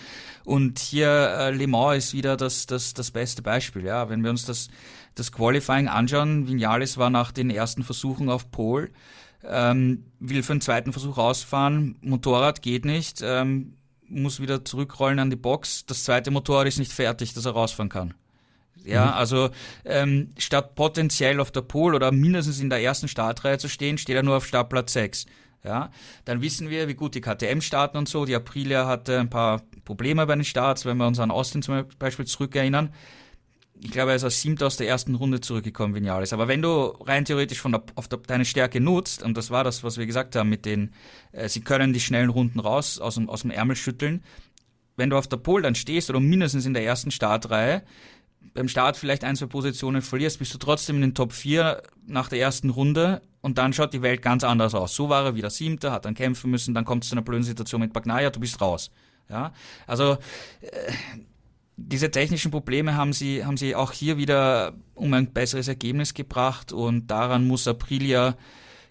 Und hier äh, Le Mans ist wieder das, das, das beste Beispiel. Ja, wenn wir uns das, das Qualifying anschauen, Vinales war nach den ersten Versuchen auf Pole, ähm, will für den zweiten Versuch rausfahren, Motorrad geht nicht, ähm, muss wieder zurückrollen an die Box. Das zweite Motorrad ist nicht fertig, dass er rausfahren kann. Ja, mhm. also ähm, statt potenziell auf der Pole oder mindestens in der ersten Startreihe zu stehen, steht er nur auf Startplatz 6. Ja, dann wissen wir, wie gut die KTM starten und so. Die Aprilia hatte ein paar Probleme bei den Starts, wenn wir uns an Austin zum Beispiel zurückerinnern. Ich glaube, er ist als Siebter aus der ersten Runde zurückgekommen, Vinales. Aber wenn du rein theoretisch von der, auf der, deine Stärke nutzt, und das war das, was wir gesagt haben mit den, äh, sie können die schnellen Runden raus, aus dem, aus dem Ärmel schütteln. Wenn du auf der Pole dann stehst oder mindestens in der ersten Startreihe, beim Start vielleicht ein, zwei Positionen verlierst, bist du trotzdem in den Top 4 nach der ersten Runde und dann schaut die Welt ganz anders aus. So war er wieder Siebter, hat dann kämpfen müssen, dann kommt es zu einer blöden Situation mit Bagnaia, du bist raus. Ja, also äh, diese technischen Probleme haben sie, haben sie auch hier wieder um ein besseres Ergebnis gebracht und daran muss Aprilia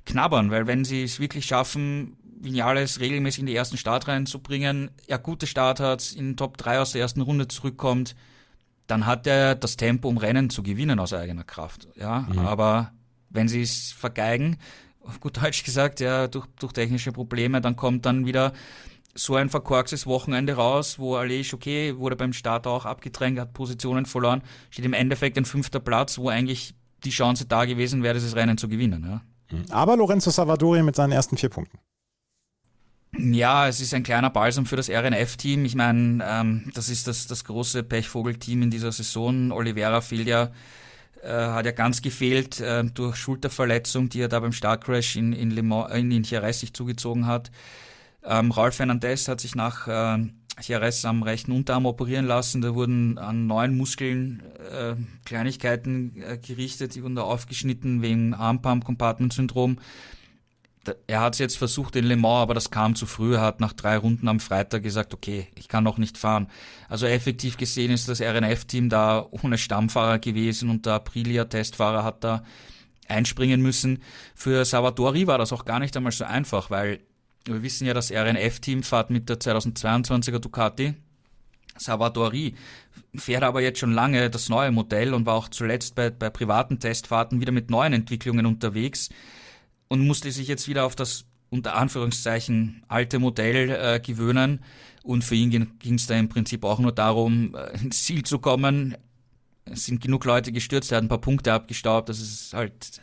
knabbern, weil wenn sie es wirklich schaffen, Vinales regelmäßig in die ersten Startreihen zu bringen, er gute Start hat, in den Top 3 aus der ersten Runde zurückkommt, dann hat er das Tempo, um Rennen zu gewinnen aus eigener Kraft. Ja, mhm. aber wenn sie es vergeigen, auf gut Deutsch gesagt, ja, durch, durch technische Probleme, dann kommt dann wieder so ein verkorkstes Wochenende raus, wo Alej, okay, wurde beim Start auch abgedrängt, hat Positionen verloren, steht im Endeffekt ein fünfter Platz, wo eigentlich die Chance da gewesen wäre, dieses Rennen zu gewinnen. Ja. Mhm. Aber Lorenzo Savadori mit seinen ersten vier Punkten. Ja, es ist ein kleiner Balsam für das RNF-Team. Ich meine, ähm, das ist das, das große Pechvogel-Team in dieser Saison. Oliveira fehlt ja, äh, hat ja ganz gefehlt äh, durch Schulterverletzung, die er da beim Startcrash in, in, Le Mans, in, in Jerez sich zugezogen hat. Ähm, Raul Fernandez hat sich nach äh, Jerez am rechten Unterarm operieren lassen. Da wurden an neuen Muskeln äh, Kleinigkeiten äh, gerichtet, die wurden da aufgeschnitten wegen Armpump-Compartment-Syndrom er hat es jetzt versucht in Le Mans, aber das kam zu früh. Er hat nach drei Runden am Freitag gesagt, okay, ich kann noch nicht fahren. Also effektiv gesehen ist das RNF-Team da ohne Stammfahrer gewesen und der Aprilia-Testfahrer hat da einspringen müssen. Für Salvatori war das auch gar nicht einmal so einfach, weil wir wissen ja, das RNF-Team fährt mit der 2022er Ducati. Salvatori fährt aber jetzt schon lange das neue Modell und war auch zuletzt bei, bei privaten Testfahrten wieder mit neuen Entwicklungen unterwegs und musste sich jetzt wieder auf das unter Anführungszeichen alte Modell äh, gewöhnen. Und für ihn ging es da im Prinzip auch nur darum, äh, ins Ziel zu kommen. Es sind genug Leute gestürzt, er hat ein paar Punkte abgestaubt. Das ist halt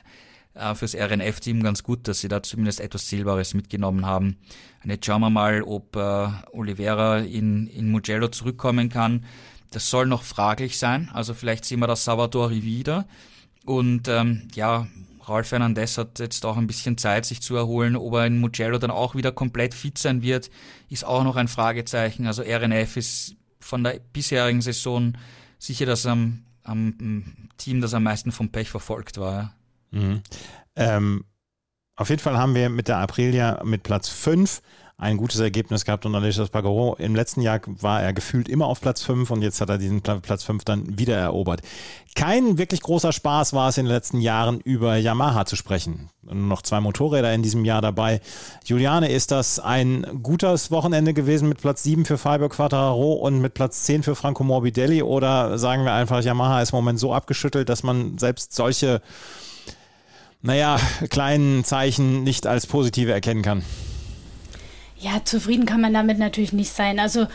äh, fürs RNF-Team ganz gut, dass sie da zumindest etwas Zählbares mitgenommen haben. Und jetzt schauen wir mal, ob äh, Oliveira in, in Mugello zurückkommen kann. Das soll noch fraglich sein. Also vielleicht sehen wir das Salvadori wieder. Und ähm, ja, Raul Fernandez hat jetzt auch ein bisschen Zeit, sich zu erholen. Ob er in Mugello dann auch wieder komplett fit sein wird, ist auch noch ein Fragezeichen. Also RNF ist von der bisherigen Saison sicher das am, am Team, das am meisten vom Pech verfolgt war. Mhm. Ähm, auf jeden Fall haben wir mit der Aprilia mit Platz 5 ein gutes Ergebnis gehabt und Alexis Pagoro im letzten Jahr war er gefühlt immer auf Platz 5 und jetzt hat er diesen Platz 5 dann wieder erobert. Kein wirklich großer Spaß war es in den letzten Jahren über Yamaha zu sprechen. Noch zwei Motorräder in diesem Jahr dabei. Juliane, ist das ein gutes Wochenende gewesen mit Platz 7 für Fabio Quattararo und mit Platz 10 für Franco Morbidelli oder sagen wir einfach, Yamaha ist im Moment so abgeschüttelt, dass man selbst solche naja, kleinen Zeichen nicht als positive erkennen kann? Ja, zufrieden kann man damit natürlich nicht sein. Also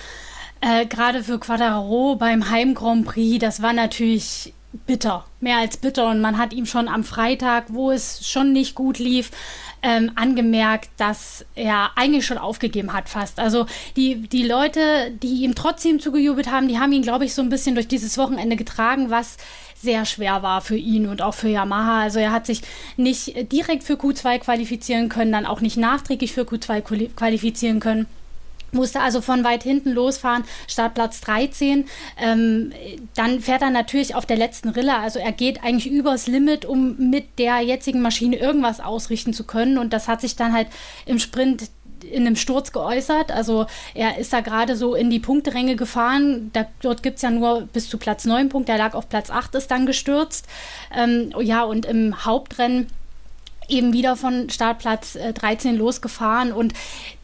äh, gerade für Quadraro beim Heim Grand Prix, das war natürlich bitter, mehr als bitter. Und man hat ihm schon am Freitag, wo es schon nicht gut lief, ähm, angemerkt, dass er eigentlich schon aufgegeben hat fast. Also die, die Leute, die ihm trotzdem zugejubelt haben, die haben ihn, glaube ich, so ein bisschen durch dieses Wochenende getragen, was sehr schwer war für ihn und auch für Yamaha. Also er hat sich nicht direkt für Q2 qualifizieren können, dann auch nicht nachträglich für Q2 qualifizieren können musste also von weit hinten losfahren, Startplatz 13. Ähm, dann fährt er natürlich auf der letzten Rille, also er geht eigentlich übers Limit, um mit der jetzigen Maschine irgendwas ausrichten zu können. Und das hat sich dann halt im Sprint in einem Sturz geäußert. Also er ist da gerade so in die Punkteränge gefahren. Da, dort gibt es ja nur bis zu Platz 9 Punkte. Er lag auf Platz 8, ist dann gestürzt. Ähm, ja, und im Hauptrennen eben wieder von Startplatz äh, 13 losgefahren und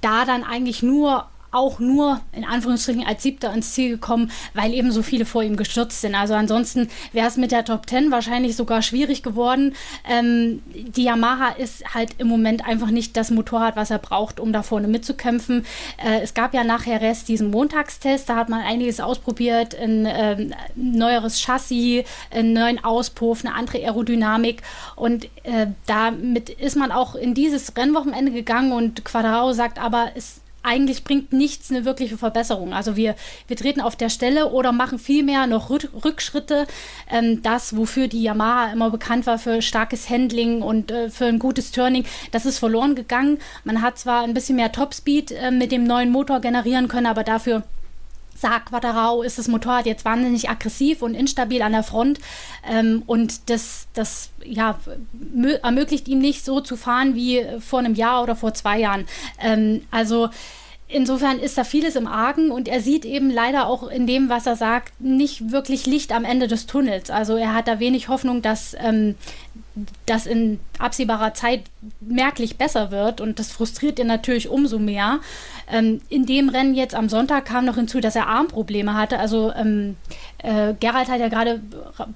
da dann eigentlich nur auch nur in Anführungsstrichen als Siebter ins Ziel gekommen, weil eben so viele vor ihm gestürzt sind. Also ansonsten wäre es mit der Top Ten wahrscheinlich sogar schwierig geworden. Ähm, die Yamaha ist halt im Moment einfach nicht das Motorrad, was er braucht, um da vorne mitzukämpfen. Äh, es gab ja nachher erst diesen Montagstest, da hat man einiges ausprobiert, ein ähm, neueres Chassis, einen neuen Auspuff, eine andere Aerodynamik und äh, damit ist man auch in dieses Rennwochenende gegangen und Quadrao sagt aber, es eigentlich bringt nichts eine wirkliche Verbesserung. Also wir, wir treten auf der Stelle oder machen vielmehr noch Rückschritte. Ähm, das, wofür die Yamaha immer bekannt war, für starkes Handling und äh, für ein gutes Turning, das ist verloren gegangen. Man hat zwar ein bisschen mehr Topspeed äh, mit dem neuen Motor generieren können, aber dafür sagt Quattarao, ist das Motorrad jetzt wahnsinnig aggressiv und instabil an der Front ähm, und das, das ja, ermöglicht ihm nicht so zu fahren wie vor einem Jahr oder vor zwei Jahren. Ähm, also Insofern ist da vieles im Argen und er sieht eben leider auch in dem, was er sagt, nicht wirklich Licht am Ende des Tunnels. Also er hat da wenig Hoffnung, dass ähm, das in absehbarer Zeit merklich besser wird und das frustriert ihn natürlich umso mehr. Ähm, in dem Rennen jetzt am Sonntag kam noch hinzu, dass er Armprobleme hatte. Also ähm, äh, Gerald hat ja gerade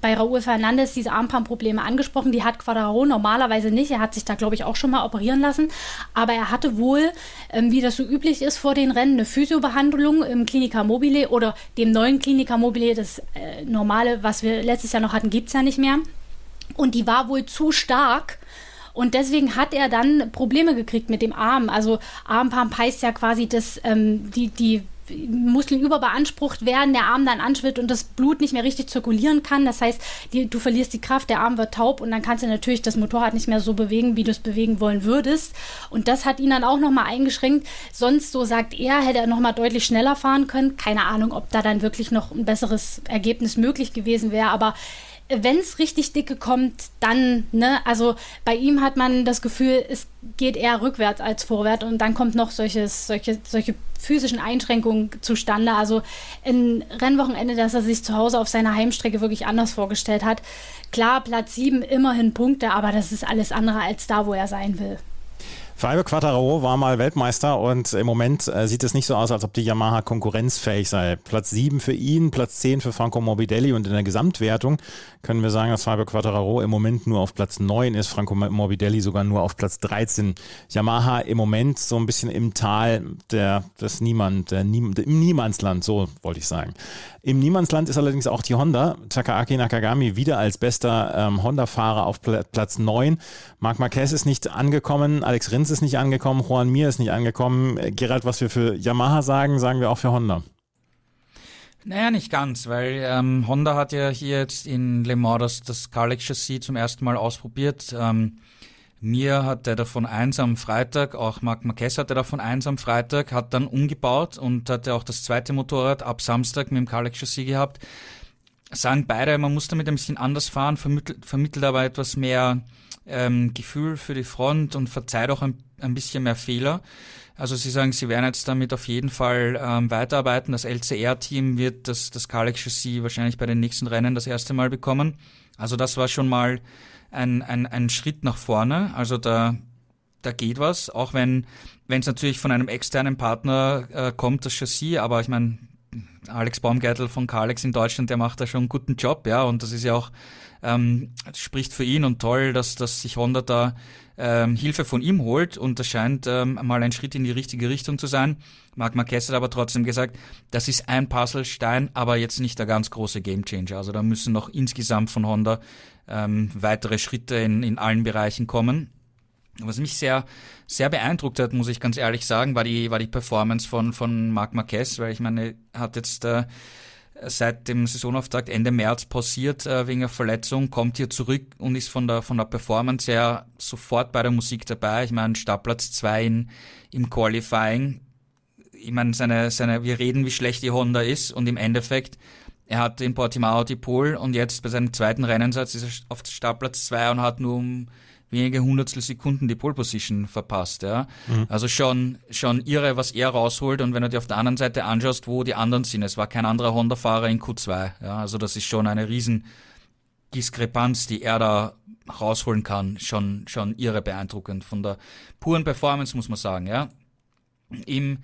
bei Raúl Fernandes diese Armprobleme angesprochen. Die hat Quadraro normalerweise nicht. Er hat sich da, glaube ich, auch schon mal operieren lassen. Aber er hatte wohl, ähm, wie das so üblich ist vor den Rennen, eine Physiobehandlung im Klinika Mobile oder dem neuen Klinika Mobile. Das äh, normale, was wir letztes Jahr noch hatten, gibt es ja nicht mehr. Und die war wohl zu stark. Und deswegen hat er dann Probleme gekriegt mit dem Arm. Also Armpump heißt ja quasi, dass ähm, die, die Muskeln überbeansprucht werden, der Arm dann anschwillt und das Blut nicht mehr richtig zirkulieren kann. Das heißt, die, du verlierst die Kraft, der Arm wird taub und dann kannst du natürlich das Motorrad nicht mehr so bewegen, wie du es bewegen wollen würdest. Und das hat ihn dann auch nochmal eingeschränkt. Sonst, so sagt er, hätte er nochmal deutlich schneller fahren können. Keine Ahnung, ob da dann wirklich noch ein besseres Ergebnis möglich gewesen wäre, aber wenn es richtig dicke kommt, dann, ne, also bei ihm hat man das Gefühl, es geht eher rückwärts als vorwärts und dann kommt noch solches, solche, solche physischen Einschränkungen zustande. Also ein Rennwochenende, dass er sich zu Hause auf seiner Heimstrecke wirklich anders vorgestellt hat. Klar, Platz 7 immerhin Punkte, aber das ist alles andere als da, wo er sein will. Fabio Quattararo war mal Weltmeister und im Moment äh, sieht es nicht so aus, als ob die Yamaha konkurrenzfähig sei. Platz 7 für ihn, Platz 10 für Franco Morbidelli und in der Gesamtwertung können wir sagen, dass Fabio Quattararo im Moment nur auf Platz 9 ist, Franco Morbidelli sogar nur auf Platz 13. Yamaha im Moment so ein bisschen im Tal der, des Niemand, der Niem, im Niemandsland, so wollte ich sagen. Im Niemandsland ist allerdings auch die Honda. Takaaki Nakagami wieder als bester ähm, Honda-Fahrer auf Pl Platz 9. Marc Marquez ist nicht angekommen, Alex Rins ist nicht angekommen, Juan Mir ist nicht angekommen. Äh, Gerald, was wir für Yamaha sagen, sagen wir auch für Honda. Naja, nicht ganz, weil ähm, Honda hat ja hier jetzt in Le Mans das, das Kalex-Chassis zum ersten Mal ausprobiert. Ähm, mir hatte davon eins am Freitag, auch Marc Marquez hatte davon eins am Freitag, hat dann umgebaut und hatte auch das zweite Motorrad ab Samstag mit dem Kalex-Chassis gehabt. Sagen beide, man muss damit ein bisschen anders fahren, vermittelt, vermittelt aber etwas mehr ähm, Gefühl für die Front und verzeiht auch ein, ein bisschen mehr Fehler. Also Sie sagen, Sie werden jetzt damit auf jeden Fall ähm, weiterarbeiten. Das LCR-Team wird das, das Kalex Chassis wahrscheinlich bei den nächsten Rennen das erste Mal bekommen. Also das war schon mal ein, ein, ein Schritt nach vorne. Also da, da geht was, auch wenn wenn es natürlich von einem externen Partner äh, kommt, das Chassis, aber ich meine, Alex Baumgeitel von Kalex in Deutschland, der macht da schon einen guten Job, ja, und das ist ja auch, ähm, spricht für ihn und toll, dass, dass sich Honda da ähm, Hilfe von ihm holt und das scheint ähm, mal ein Schritt in die richtige Richtung zu sein. Marc Marquez hat aber trotzdem gesagt, das ist ein Puzzlestein, aber jetzt nicht der ganz große Gamechanger. Also da müssen noch insgesamt von Honda ähm, weitere Schritte in, in allen Bereichen kommen. Was mich sehr, sehr beeindruckt hat, muss ich ganz ehrlich sagen, war die, war die Performance von, von Marc Marquez, weil ich meine, hat jetzt äh, seit dem Saisonauftakt Ende März pausiert äh, wegen einer Verletzung, kommt hier zurück und ist von der, von der Performance her sofort bei der Musik dabei. Ich meine, Startplatz 2 in, im Qualifying. Ich meine, seine, seine, wir reden, wie schlecht die Honda ist und im Endeffekt, er hat in Portimao die Pole und jetzt bei seinem zweiten Rennsatz ist er auf Startplatz 2 und hat nur um wenige Hundertstel Sekunden die Pole Position verpasst. Ja? Mhm. Also schon, schon irre, was er rausholt. Und wenn du dir auf der anderen Seite anschaust, wo die anderen sind, es war kein anderer Honda-Fahrer in Q2. Ja? Also das ist schon eine riesen Diskrepanz, die er da rausholen kann. Schon, schon irre beeindruckend. Von der puren Performance muss man sagen. Ja? Im,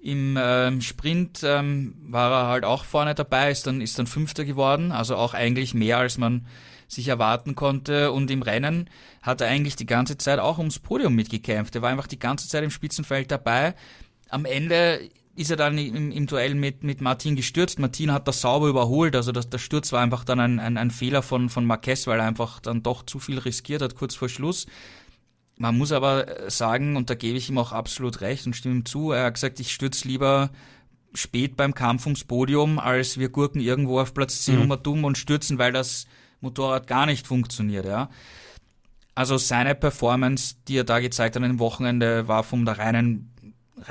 im ähm, Sprint ähm, war er halt auch vorne dabei, ist dann, ist dann Fünfter geworden, also auch eigentlich mehr als man sich erwarten konnte. Und im Rennen hat er eigentlich die ganze Zeit auch ums Podium mitgekämpft. Er war einfach die ganze Zeit im Spitzenfeld dabei. Am Ende ist er dann im, im Duell mit, mit Martin gestürzt. Martin hat das sauber überholt. Also das, der Sturz war einfach dann ein, ein, ein Fehler von, von Marquez, weil er einfach dann doch zu viel riskiert hat kurz vor Schluss. Man muss aber sagen, und da gebe ich ihm auch absolut recht und stimme ihm zu, er hat gesagt, ich stürze lieber spät beim Kampf ums Podium, als wir gurken irgendwo auf Platz 10 mhm. dumm und stürzen, weil das Motorrad gar nicht funktioniert, ja. Also seine Performance, die er da gezeigt hat am Wochenende, war vom reinen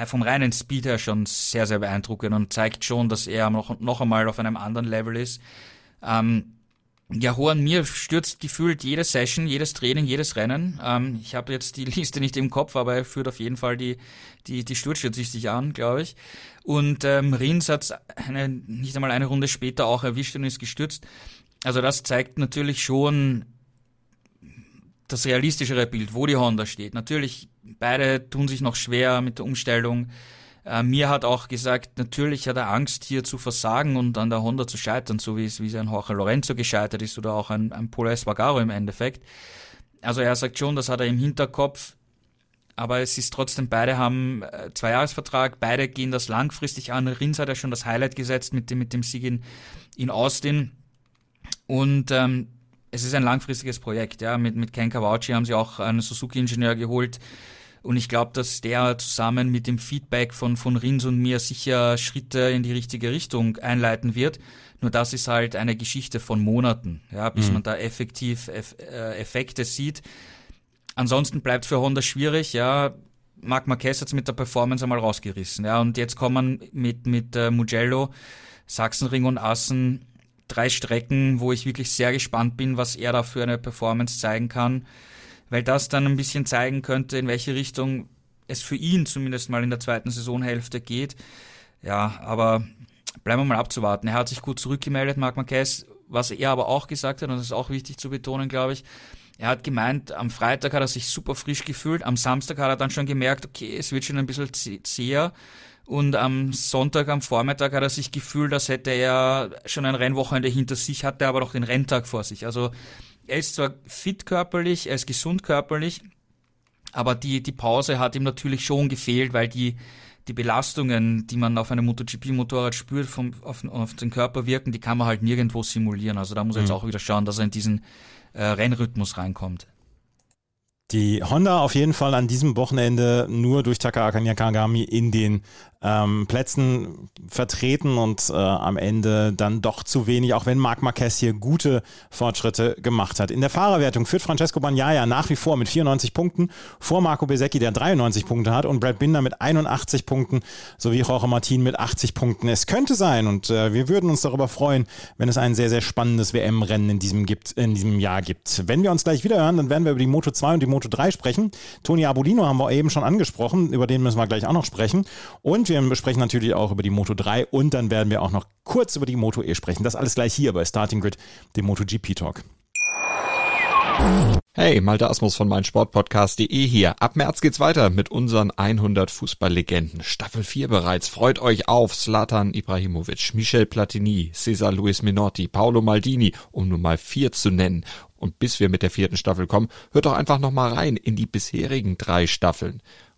vom reinen Speed her schon sehr, sehr beeindruckend und zeigt schon, dass er noch, noch einmal auf einem anderen Level ist. Ähm, ja, Horn, mir stürzt gefühlt jede Session, jedes Training, jedes Rennen. Ähm, ich habe jetzt die Liste nicht im Kopf, aber er führt auf jeden Fall die, die, die Sturzstatistik an, glaube ich. Und ähm, Rins hat eine, nicht einmal eine Runde später auch erwischt und ist gestürzt. Also das zeigt natürlich schon das realistischere Bild, wo die Honda steht. Natürlich, beide tun sich noch schwer mit der Umstellung. Äh, mir hat auch gesagt, natürlich hat er Angst, hier zu versagen und an der Honda zu scheitern, so wie es, wie es ein Jorge Lorenzo gescheitert ist oder auch ein, ein Polo Espargaro im Endeffekt. Also er sagt schon, das hat er im Hinterkopf, aber es ist trotzdem, beide haben äh, zwei Jahresvertrag, beide gehen das langfristig an. Rins hat ja schon das Highlight gesetzt mit dem, mit dem Sieg in, in Austin. Und ähm, es ist ein langfristiges Projekt. Ja. Mit, mit Ken Kawauchi haben sie auch einen Suzuki-Ingenieur geholt. Und ich glaube, dass der zusammen mit dem Feedback von, von Rins und mir sicher Schritte in die richtige Richtung einleiten wird. Nur das ist halt eine Geschichte von Monaten, ja, bis mhm. man da effektiv Eff, äh, Effekte sieht. Ansonsten bleibt für Honda schwierig, ja. Marc Marquez hat es mit der Performance einmal rausgerissen, ja. Und jetzt kommen mit, mit äh, Mugello, Sachsenring und Assen drei Strecken, wo ich wirklich sehr gespannt bin, was er da für eine Performance zeigen kann, weil das dann ein bisschen zeigen könnte, in welche Richtung es für ihn zumindest mal in der zweiten Saisonhälfte geht. Ja, aber bleiben wir mal abzuwarten. Er hat sich gut zurückgemeldet, Marc Marquez, was er aber auch gesagt hat, und das ist auch wichtig zu betonen, glaube ich, er hat gemeint, am Freitag hat er sich super frisch gefühlt, am Samstag hat er dann schon gemerkt, okay, es wird schon ein bisschen zäher und am Sonntag, am Vormittag hat er sich gefühlt, als hätte er schon ein Rennwochenende hinter sich, hatte aber noch den Renntag vor sich. Also er ist zwar fit körperlich, er ist gesund körperlich, aber die, die Pause hat ihm natürlich schon gefehlt, weil die, die Belastungen, die man auf einem MotoGP-Motorrad spürt, vom, auf, auf, den Körper wirken, die kann man halt nirgendwo simulieren. Also da muss er mhm. jetzt auch wieder schauen, dass er in diesen äh, Rennrhythmus reinkommt. Die Honda auf jeden Fall an diesem Wochenende nur durch Taka Akanyakagami in den ähm, Plätzen vertreten und äh, am Ende dann doch zu wenig, auch wenn Marc Marquez hier gute Fortschritte gemacht hat. In der Fahrerwertung führt Francesco Bagnaia nach wie vor mit 94 Punkten vor Marco Besecchi, der 93 Punkte hat und Brad Binder mit 81 Punkten sowie Jorge Martin mit 80 Punkten. Es könnte sein und äh, wir würden uns darüber freuen, wenn es ein sehr, sehr spannendes WM-Rennen in diesem, gibt, in diesem Jahr gibt. Wenn wir uns gleich wieder hören, dann werden wir über die Moto 2 und die Moto 3 sprechen. Toni Abolino haben wir eben schon angesprochen, über den müssen wir gleich auch noch sprechen. Und wir besprechen natürlich auch über die Moto 3 und dann werden wir auch noch kurz über die Moto E sprechen. Das alles gleich hier bei Starting Grid, dem MotoGP Talk. Hey, Malte Asmus von meinsportpodcast.de hier. Ab März geht's weiter mit unseren 100 Fußballlegenden. Staffel 4 bereits. Freut euch auf Zlatan Ibrahimovic, Michel Platini, Cesar Luis Minotti, Paolo Maldini, um nur mal vier zu nennen. Und bis wir mit der vierten Staffel kommen, hört doch einfach noch mal rein in die bisherigen drei Staffeln.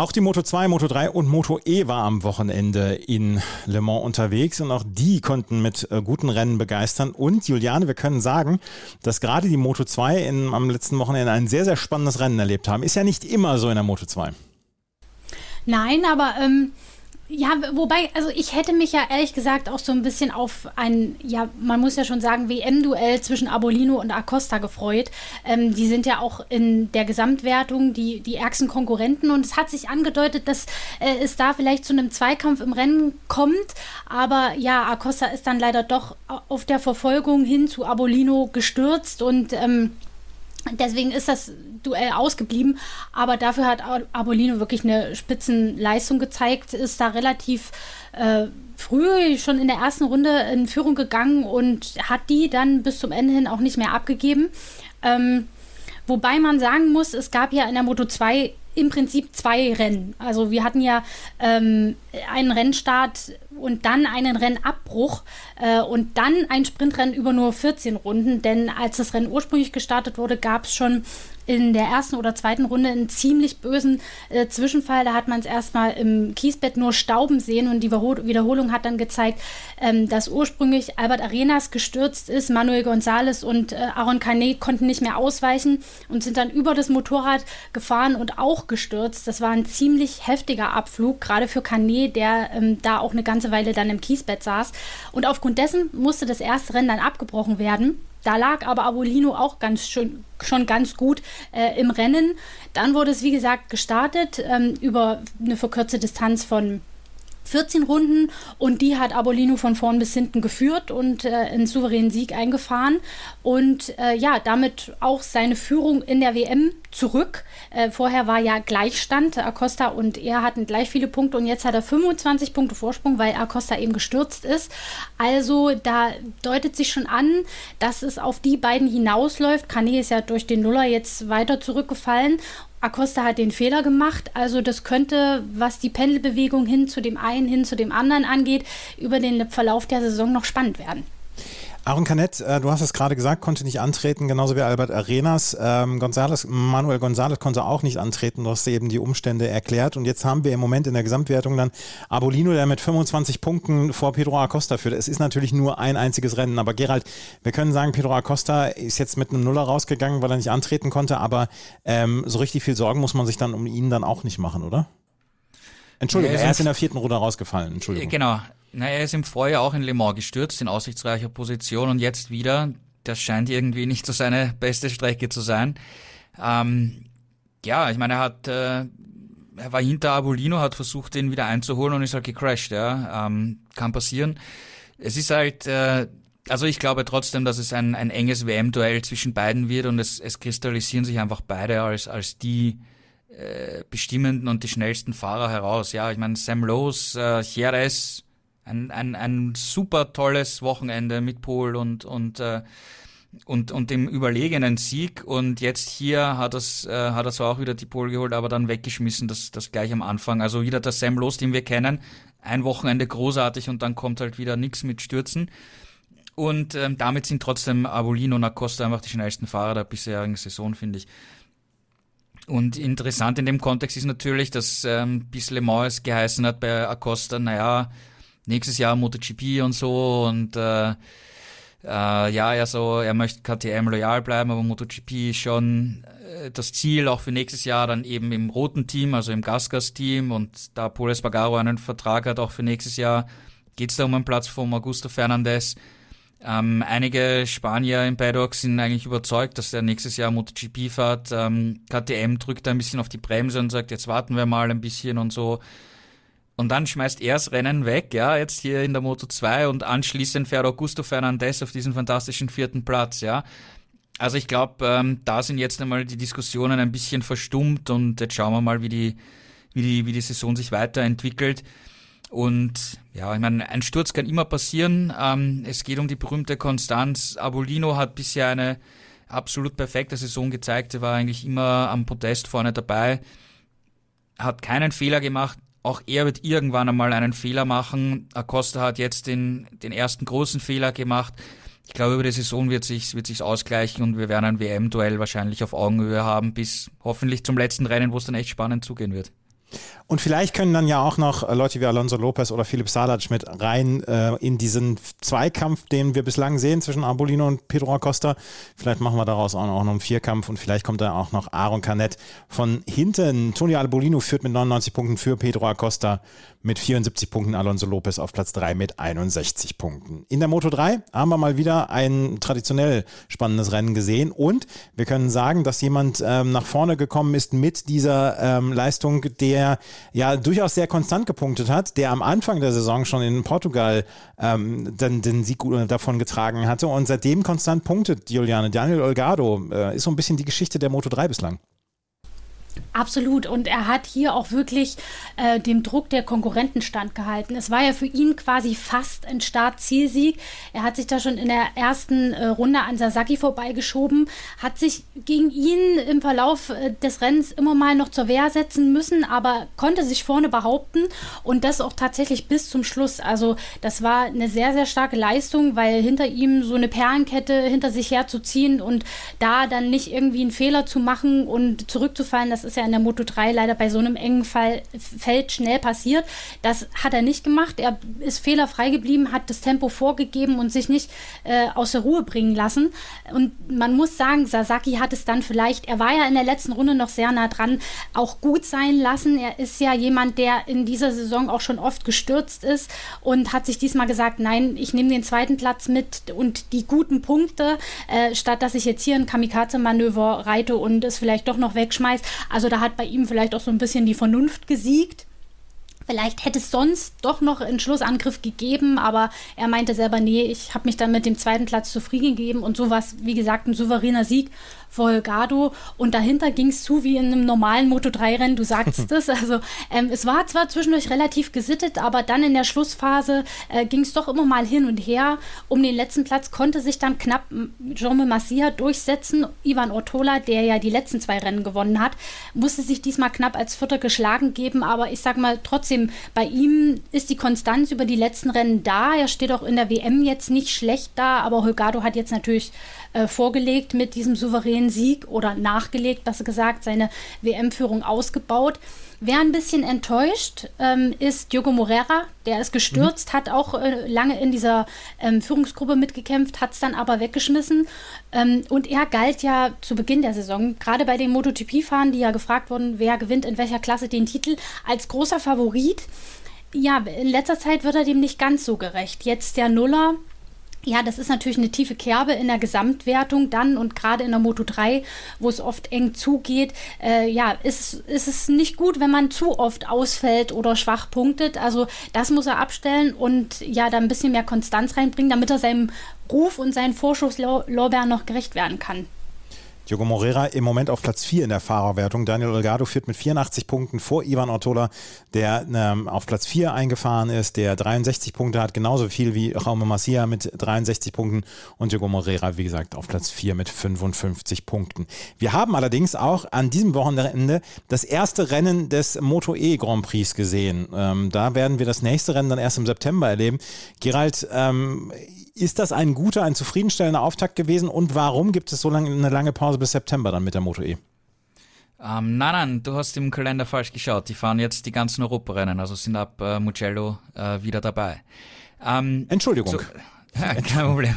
Auch die Moto 2, Moto 3 und Moto E war am Wochenende in Le Mans unterwegs und auch die konnten mit äh, guten Rennen begeistern. Und Juliane, wir können sagen, dass gerade die Moto 2 in, am letzten Wochenende ein sehr, sehr spannendes Rennen erlebt haben. Ist ja nicht immer so in der Moto 2. Nein, aber ähm, ja, wobei, also ich hätte mich ja ehrlich gesagt auch so ein bisschen auf ein, ja, man muss ja schon sagen, WM-Duell zwischen Abolino und Acosta gefreut. Ähm, die sind ja auch in der Gesamtwertung die, die ärgsten Konkurrenten und es hat sich angedeutet, dass äh, es da vielleicht zu einem Zweikampf im Rennen kommt. Aber ja, Acosta ist dann leider doch auf der Verfolgung hin zu Abolino gestürzt und ähm, Deswegen ist das Duell ausgeblieben, aber dafür hat Abolino wirklich eine Spitzenleistung gezeigt, ist da relativ äh, früh schon in der ersten Runde in Führung gegangen und hat die dann bis zum Ende hin auch nicht mehr abgegeben. Ähm, wobei man sagen muss, es gab ja in der Moto 2 im Prinzip zwei Rennen. Also wir hatten ja ähm, einen Rennstart und dann einen Rennabbruch äh, und dann ein Sprintrennen über nur 14 Runden. Denn als das Rennen ursprünglich gestartet wurde, gab es schon in der ersten oder zweiten Runde einen ziemlich bösen äh, Zwischenfall. Da hat man es erstmal im Kiesbett nur stauben sehen und die Wiederholung hat dann gezeigt, ähm, dass ursprünglich Albert Arenas gestürzt ist. Manuel González und äh, Aaron Canet konnten nicht mehr ausweichen und sind dann über das Motorrad gefahren und auch gestürzt. Das war ein ziemlich heftiger Abflug, gerade für Canet, der ähm, da auch eine ganze Weile dann im Kiesbett saß. Und aufgrund dessen musste das erste Rennen dann abgebrochen werden. Da lag aber Abolino auch ganz schön, schon ganz gut äh, im Rennen. Dann wurde es, wie gesagt, gestartet ähm, über eine verkürzte Distanz von 14 Runden und die hat Abolino von vorn bis hinten geführt und äh, einen souveränen Sieg eingefahren und äh, ja, damit auch seine Führung in der WM zurück. Äh, vorher war ja Gleichstand, Acosta und er hatten gleich viele Punkte und jetzt hat er 25 Punkte Vorsprung, weil Acosta eben gestürzt ist. Also da deutet sich schon an, dass es auf die beiden hinausläuft. Kane ist ja durch den Nuller jetzt weiter zurückgefallen Acosta hat den Fehler gemacht. Also das könnte, was die Pendelbewegung hin zu dem einen, hin zu dem anderen angeht, über den Verlauf der Saison noch spannend werden. Aaron Canet, äh, du hast es gerade gesagt, konnte nicht antreten, genauso wie Albert Arenas. Ähm, González, Manuel González konnte auch nicht antreten, du hast eben die Umstände erklärt. Und jetzt haben wir im Moment in der Gesamtwertung dann Abolino, der mit 25 Punkten vor Pedro Acosta führt. Es ist natürlich nur ein einziges Rennen, aber Gerald, wir können sagen, Pedro Acosta ist jetzt mit einem Nuller rausgegangen, weil er nicht antreten konnte, aber ähm, so richtig viel Sorgen muss man sich dann um ihn dann auch nicht machen, oder? Entschuldigung, er ist in der vierten Runde rausgefallen. Entschuldigung. Genau. Na, er ist im Vorjahr auch in Le Mans gestürzt, in aussichtsreicher Position und jetzt wieder. Das scheint irgendwie nicht so seine beste Strecke zu sein. Ähm, ja, ich meine, er hat, äh, er war hinter Abolino, hat versucht, den wieder einzuholen und ist halt gecrashed, ja. Ähm, kann passieren. Es ist halt, äh, also ich glaube trotzdem, dass es ein, ein enges WM-Duell zwischen beiden wird und es, es kristallisieren sich einfach beide als, als die äh, bestimmenden und die schnellsten Fahrer heraus. Ja, ich meine, Sam Lowe's, äh, Jerez, ein, ein, ein super tolles Wochenende mit Pol und, und, äh, und, und dem überlegenen Sieg. Und jetzt hier hat es, äh, hat er zwar auch wieder die Pole geholt, aber dann weggeschmissen, das, das gleich am Anfang. Also wieder der Sam Los, den wir kennen. Ein Wochenende großartig und dann kommt halt wieder nichts mit Stürzen. Und ähm, damit sind trotzdem Abolino und Acosta einfach die schnellsten Fahrer der bisherigen Saison, finde ich. Und interessant in dem Kontext ist natürlich, dass ähm, bis Le Mans geheißen hat bei Acosta, naja, nächstes Jahr MotoGP und so und äh, äh, ja, er so, er möchte KTM loyal bleiben, aber MotoGP ist schon äh, das Ziel auch für nächstes Jahr dann eben im roten Team, also im Gasgas-Team und da Paul Espargaro einen Vertrag hat auch für nächstes Jahr, geht es da um einen Platz von Augusto Fernandez. Ähm, einige Spanier im Paddock sind eigentlich überzeugt, dass er nächstes Jahr MotoGP fährt. Ähm, KTM drückt ein bisschen auf die Bremse und sagt, jetzt warten wir mal ein bisschen und so. Und dann schmeißt er das Rennen weg, ja, jetzt hier in der Moto 2 und anschließend fährt Augusto Fernandez auf diesen fantastischen vierten Platz, ja. Also ich glaube, ähm, da sind jetzt einmal die Diskussionen ein bisschen verstummt und jetzt schauen wir mal, wie die, wie die, wie die Saison sich weiterentwickelt. Und ja, ich meine, ein Sturz kann immer passieren. Ähm, es geht um die berühmte Konstanz. Abolino hat bisher eine absolut perfekte Saison gezeigt. Er war eigentlich immer am Podest vorne dabei, hat keinen Fehler gemacht. Auch er wird irgendwann einmal einen Fehler machen. Acosta hat jetzt den, den ersten großen Fehler gemacht. Ich glaube, über die Saison wird sich wird sich's ausgleichen und wir werden ein WM-Duell wahrscheinlich auf Augenhöhe haben bis hoffentlich zum letzten Rennen, wo es dann echt spannend zugehen wird. Und vielleicht können dann ja auch noch äh, Leute wie Alonso Lopez oder Philipp Salac mit rein äh, in diesen Zweikampf, den wir bislang sehen zwischen Arbolino und Pedro Acosta. Vielleicht machen wir daraus auch noch einen Vierkampf und vielleicht kommt da auch noch Aaron Canet von hinten. Tony Arbolino führt mit 99 Punkten für Pedro Acosta mit 74 Punkten, Alonso Lopez auf Platz 3 mit 61 Punkten. In der Moto 3 haben wir mal wieder ein traditionell spannendes Rennen gesehen und wir können sagen, dass jemand ähm, nach vorne gekommen ist mit dieser ähm, Leistung, der ja durchaus sehr konstant gepunktet hat, der am Anfang der Saison schon in Portugal ähm, den, den Sieg davon getragen hatte und seitdem konstant punktet, Juliane. Daniel Olgado äh, ist so ein bisschen die Geschichte der Moto 3 bislang. Absolut. Und er hat hier auch wirklich äh, dem Druck der Konkurrenten standgehalten. Es war ja für ihn quasi fast ein Start-Zielsieg. Er hat sich da schon in der ersten äh, Runde an Sasaki vorbeigeschoben, hat sich gegen ihn im Verlauf äh, des Rennens immer mal noch zur Wehr setzen müssen, aber konnte sich vorne behaupten und das auch tatsächlich bis zum Schluss. Also das war eine sehr, sehr starke Leistung, weil hinter ihm so eine Perlenkette hinter sich herzuziehen und da dann nicht irgendwie einen Fehler zu machen und zurückzufallen, das ist ja in der Moto 3 leider bei so einem engen Fall, Feld schnell passiert. Das hat er nicht gemacht. Er ist fehlerfrei geblieben, hat das Tempo vorgegeben und sich nicht äh, aus der Ruhe bringen lassen. Und man muss sagen, Sasaki hat es dann vielleicht, er war ja in der letzten Runde noch sehr nah dran, auch gut sein lassen. Er ist ja jemand, der in dieser Saison auch schon oft gestürzt ist und hat sich diesmal gesagt, nein, ich nehme den zweiten Platz mit und die guten Punkte, äh, statt dass ich jetzt hier ein Kamikaze-Manöver reite und es vielleicht doch noch wegschmeiße. Also da hat bei ihm vielleicht auch so ein bisschen die Vernunft gesiegt. Vielleicht hätte es sonst doch noch einen Schlussangriff gegeben, aber er meinte selber, nee, ich habe mich dann mit dem zweiten Platz zufrieden gegeben und so war es, wie gesagt, ein souveräner Sieg Volgado und dahinter ging es zu wie in einem normalen Moto3-Rennen, du sagst es. Also ähm, es war zwar zwischendurch relativ gesittet, aber dann in der Schlussphase äh, ging es doch immer mal hin und her. Um den letzten Platz konnte sich dann knapp Jean Massia durchsetzen. Ivan Ortola, der ja die letzten zwei Rennen gewonnen hat, musste sich diesmal knapp als Vierter geschlagen geben, aber ich sag mal trotzdem, bei ihm ist die Konstanz über die letzten Rennen da. Er steht auch in der WM jetzt nicht schlecht da, aber Holgado hat jetzt natürlich äh, vorgelegt mit diesem souveränen Sieg oder nachgelegt, besser gesagt, seine WM-Führung ausgebaut. Wer ein bisschen enttäuscht, ähm, ist Diogo Morera. Der ist gestürzt, mhm. hat auch äh, lange in dieser ähm, Führungsgruppe mitgekämpft, hat es dann aber weggeschmissen. Ähm, und er galt ja zu Beginn der Saison, gerade bei den MotoGP-Fahrern, die ja gefragt wurden, wer gewinnt in welcher Klasse den Titel, als großer Favorit. Ja, in letzter Zeit wird er dem nicht ganz so gerecht. Jetzt der Nuller ja, das ist natürlich eine tiefe Kerbe in der Gesamtwertung dann und gerade in der Moto 3, wo es oft eng zugeht, äh, ja, ist, ist es nicht gut, wenn man zu oft ausfällt oder schwach punktet. Also das muss er abstellen und ja, da ein bisschen mehr Konstanz reinbringen, damit er seinem Ruf und seinen Vorschusslorbeeren noch gerecht werden kann. Diogo Moreira im Moment auf Platz 4 in der Fahrerwertung. Daniel Olgado führt mit 84 Punkten vor Ivan Ortola, der ähm, auf Platz 4 eingefahren ist, der 63 Punkte hat, genauso viel wie Raume Macia mit 63 Punkten und Diogo Moreira, wie gesagt, auf Platz 4 mit 55 Punkten. Wir haben allerdings auch an diesem Wochenende das erste Rennen des Moto E Grand Prix gesehen. Ähm, da werden wir das nächste Rennen dann erst im September erleben. Gerald, ähm, ist das ein guter, ein zufriedenstellender Auftakt gewesen und warum gibt es so lange, eine lange Pause bis September dann mit der Moto E? Ähm, nein, nein, du hast im Kalender falsch geschaut. Die fahren jetzt die ganzen Europarennen, also sind ab äh, Mugello äh, wieder dabei. Ähm, Entschuldigung. So, kein Problem.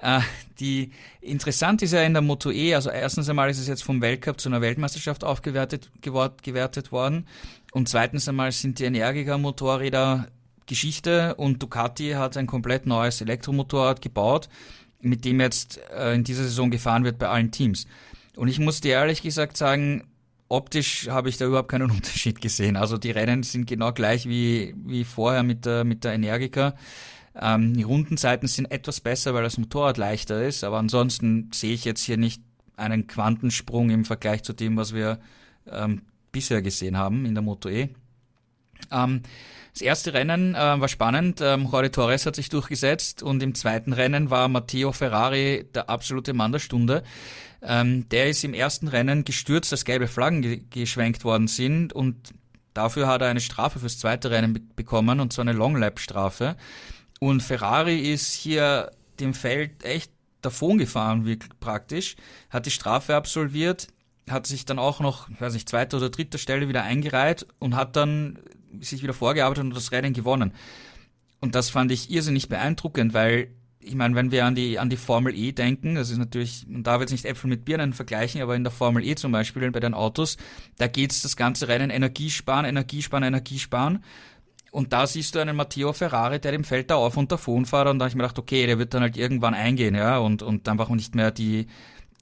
Äh, die interessant ist ja in der Moto E, also erstens einmal ist es jetzt vom Weltcup zu einer Weltmeisterschaft aufgewertet gewort, gewertet worden und zweitens einmal sind die Energiker Motorräder Geschichte und Ducati hat ein komplett neues Elektromotorrad gebaut, mit dem jetzt äh, in dieser Saison gefahren wird bei allen Teams. Und ich muss dir ehrlich gesagt sagen, optisch habe ich da überhaupt keinen Unterschied gesehen. Also die Rennen sind genau gleich wie, wie vorher mit der, mit der Energica. Ähm, die Rundenzeiten sind etwas besser, weil das Motorrad leichter ist, aber ansonsten sehe ich jetzt hier nicht einen Quantensprung im Vergleich zu dem, was wir ähm, bisher gesehen haben in der Moto E. Ähm, das erste Rennen äh, war spannend. Ähm, Jorge Torres hat sich durchgesetzt und im zweiten Rennen war Matteo Ferrari der absolute Mann der Stunde. Ähm, der ist im ersten Rennen gestürzt, dass gelbe Flaggen ge geschwenkt worden sind und dafür hat er eine Strafe fürs zweite Rennen be bekommen und zwar eine Long Lap Strafe. Und Ferrari ist hier dem Feld echt davon gefahren, wirklich praktisch, hat die Strafe absolviert, hat sich dann auch noch, weiß nicht, zweiter oder dritter Stelle wieder eingereiht und hat dann sich wieder vorgearbeitet und das Rennen gewonnen. Und das fand ich irrsinnig beeindruckend, weil ich meine, wenn wir an die, an die Formel E denken, das ist natürlich, man darf jetzt nicht Äpfel mit Birnen vergleichen, aber in der Formel E zum Beispiel, bei den Autos, da geht's das ganze Rennen Energiesparen, Energiesparen, Energiesparen. Und da siehst du einen Matteo Ferrari, der dem Feld da auf und davon fährt und da habe ich mir gedacht, okay, der wird dann halt irgendwann eingehen, ja, und, und einfach nicht mehr die,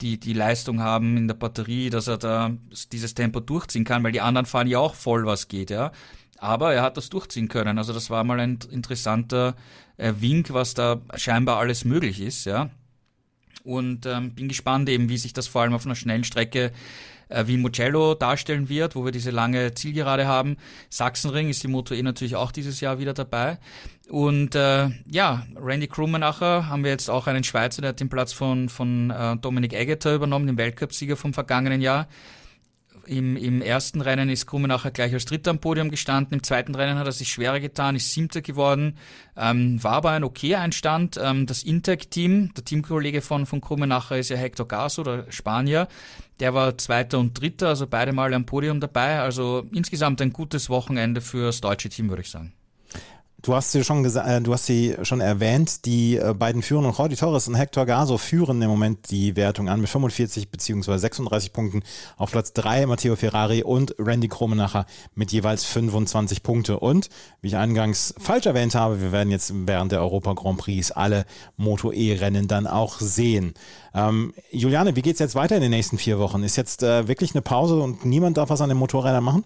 die, die Leistung haben in der Batterie, dass er da dieses Tempo durchziehen kann, weil die anderen fahren ja auch voll, was geht, ja. Aber er hat das durchziehen können. Also das war mal ein interessanter äh, Wink, was da scheinbar alles möglich ist, ja. Und ähm, bin gespannt eben, wie sich das vor allem auf einer schnellen Strecke äh, wie Mugello darstellen wird, wo wir diese lange Zielgerade haben. Sachsenring ist die Moto E natürlich auch dieses Jahr wieder dabei. Und äh, ja, Randy Krummenacher haben wir jetzt auch einen Schweizer, der hat den Platz von, von äh, Dominik Eggeter übernommen, dem Weltcupsieger vom vergangenen Jahr. Im, Im ersten Rennen ist Krummenacher gleich als Dritter am Podium gestanden. Im zweiten Rennen hat er sich schwerer getan, ist Siebter geworden. Ähm, war aber ein okay Einstand. Ähm, das Intec-Team, der Teamkollege von, von Krummenacher ist ja Hector Gaso, der Spanier. Der war Zweiter und Dritter, also beide Mal am Podium dabei. Also insgesamt ein gutes Wochenende fürs deutsche Team, würde ich sagen. Du hast sie schon äh, du hast sie schon erwähnt, die äh, beiden führenden Jordi Torres und Hector Gaso führen im Moment die Wertung an mit 45 bzw. 36 Punkten. Auf Platz 3 Matteo Ferrari und Randy Kromenacher mit jeweils 25 Punkte. Und, wie ich eingangs falsch erwähnt habe, wir werden jetzt während der Europa Grand Prix alle Moto E-Rennen dann auch sehen. Ähm, Juliane, wie geht's jetzt weiter in den nächsten vier Wochen? Ist jetzt äh, wirklich eine Pause und niemand darf was an den Motorrädern machen?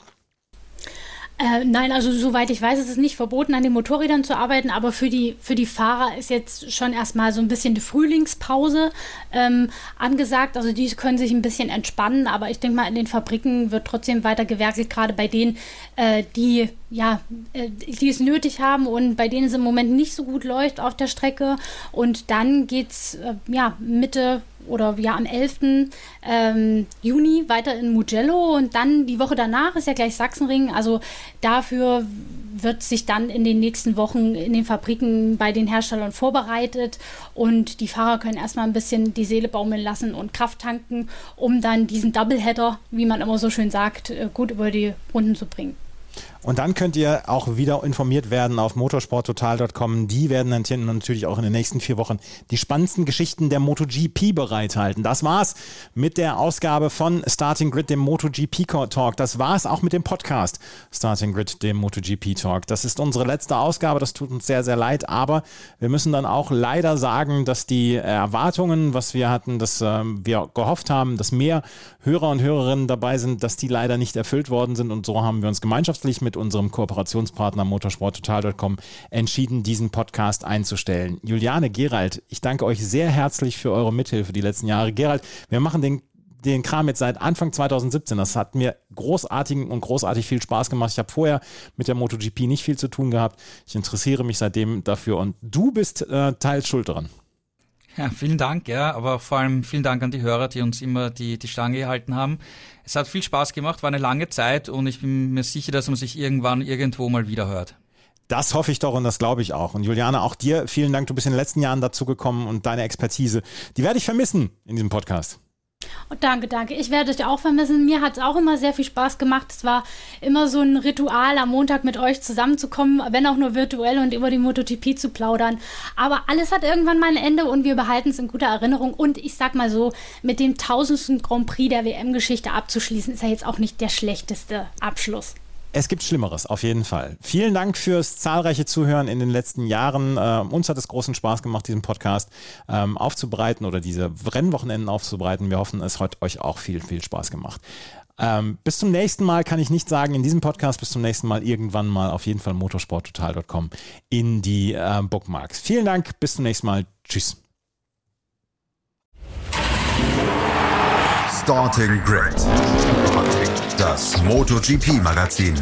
Äh, nein, also soweit ich weiß, ist es nicht verboten, an den Motorrädern zu arbeiten, aber für die, für die Fahrer ist jetzt schon erstmal so ein bisschen die Frühlingspause ähm, angesagt. Also die können sich ein bisschen entspannen, aber ich denke mal, in den Fabriken wird trotzdem weiter gewerkelt, gerade bei denen, äh, die ja, äh, die es nötig haben und bei denen es im Moment nicht so gut läuft auf der Strecke. Und dann geht es äh, ja, Mitte oder ja am 11. Ähm, Juni weiter in Mugello und dann die Woche danach ist ja gleich Sachsenring. Also dafür wird sich dann in den nächsten Wochen in den Fabriken bei den Herstellern vorbereitet und die Fahrer können erstmal ein bisschen die Seele baumeln lassen und Kraft tanken, um dann diesen Doubleheader, wie man immer so schön sagt, äh, gut über die Runden zu bringen. Und dann könnt ihr auch wieder informiert werden auf motorsporttotal.com. Die werden dann natürlich auch in den nächsten vier Wochen die spannendsten Geschichten der MotoGP bereithalten. Das war's mit der Ausgabe von Starting Grid, dem MotoGP Talk. Das war's auch mit dem Podcast Starting Grid, dem MotoGP Talk. Das ist unsere letzte Ausgabe. Das tut uns sehr, sehr leid. Aber wir müssen dann auch leider sagen, dass die Erwartungen, was wir hatten, dass äh, wir gehofft haben, dass mehr Hörer und Hörerinnen dabei sind, dass die leider nicht erfüllt worden sind. Und so haben wir uns gemeinschaftlich mit mit unserem Kooperationspartner motorsporttotal.com entschieden, diesen Podcast einzustellen. Juliane, Gerald, ich danke euch sehr herzlich für eure Mithilfe die letzten Jahre. Gerald, wir machen den den Kram jetzt seit Anfang 2017. Das hat mir großartigen und großartig viel Spaß gemacht. Ich habe vorher mit der MotoGP nicht viel zu tun gehabt. Ich interessiere mich seitdem dafür und du bist äh, teils schuld daran. Ja, vielen Dank, ja, aber vor allem vielen Dank an die Hörer, die uns immer die, die Stange gehalten haben. Es hat viel Spaß gemacht, war eine lange Zeit und ich bin mir sicher, dass man sich irgendwann irgendwo mal wieder hört. Das hoffe ich doch und das glaube ich auch. Und Juliane, auch dir vielen Dank. Du bist in den letzten Jahren dazu gekommen und deine Expertise, die werde ich vermissen in diesem Podcast. Oh, danke, danke. Ich werde euch auch vermissen. Mir hat es auch immer sehr viel Spaß gemacht. Es war immer so ein Ritual, am Montag mit euch zusammenzukommen, wenn auch nur virtuell und über die MotoGP zu plaudern. Aber alles hat irgendwann mal ein Ende und wir behalten es in guter Erinnerung. Und ich sag mal so, mit dem tausendsten Grand Prix der WM-Geschichte abzuschließen, ist ja jetzt auch nicht der schlechteste Abschluss. Es gibt Schlimmeres, auf jeden Fall. Vielen Dank fürs zahlreiche Zuhören in den letzten Jahren. Ähm, uns hat es großen Spaß gemacht, diesen Podcast ähm, aufzubereiten oder diese Rennwochenenden aufzubereiten. Wir hoffen, es hat euch auch viel, viel Spaß gemacht. Ähm, bis zum nächsten Mal kann ich nicht sagen, in diesem Podcast, bis zum nächsten Mal irgendwann mal auf jeden Fall motorsporttotal.com in die äh, Bookmarks. Vielen Dank, bis zum nächsten Mal. Tschüss. Starting Grid. Das MotoGP-Magazin.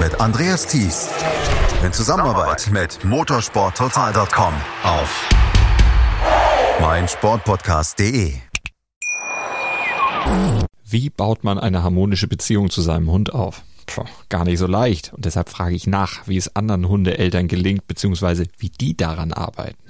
Mit Andreas Thies. In Zusammenarbeit mit motorsporttotal.com auf meinsportpodcast.de. Wie baut man eine harmonische Beziehung zu seinem Hund auf? Puh, gar nicht so leicht. Und deshalb frage ich nach, wie es anderen Hundeeltern gelingt, beziehungsweise wie die daran arbeiten.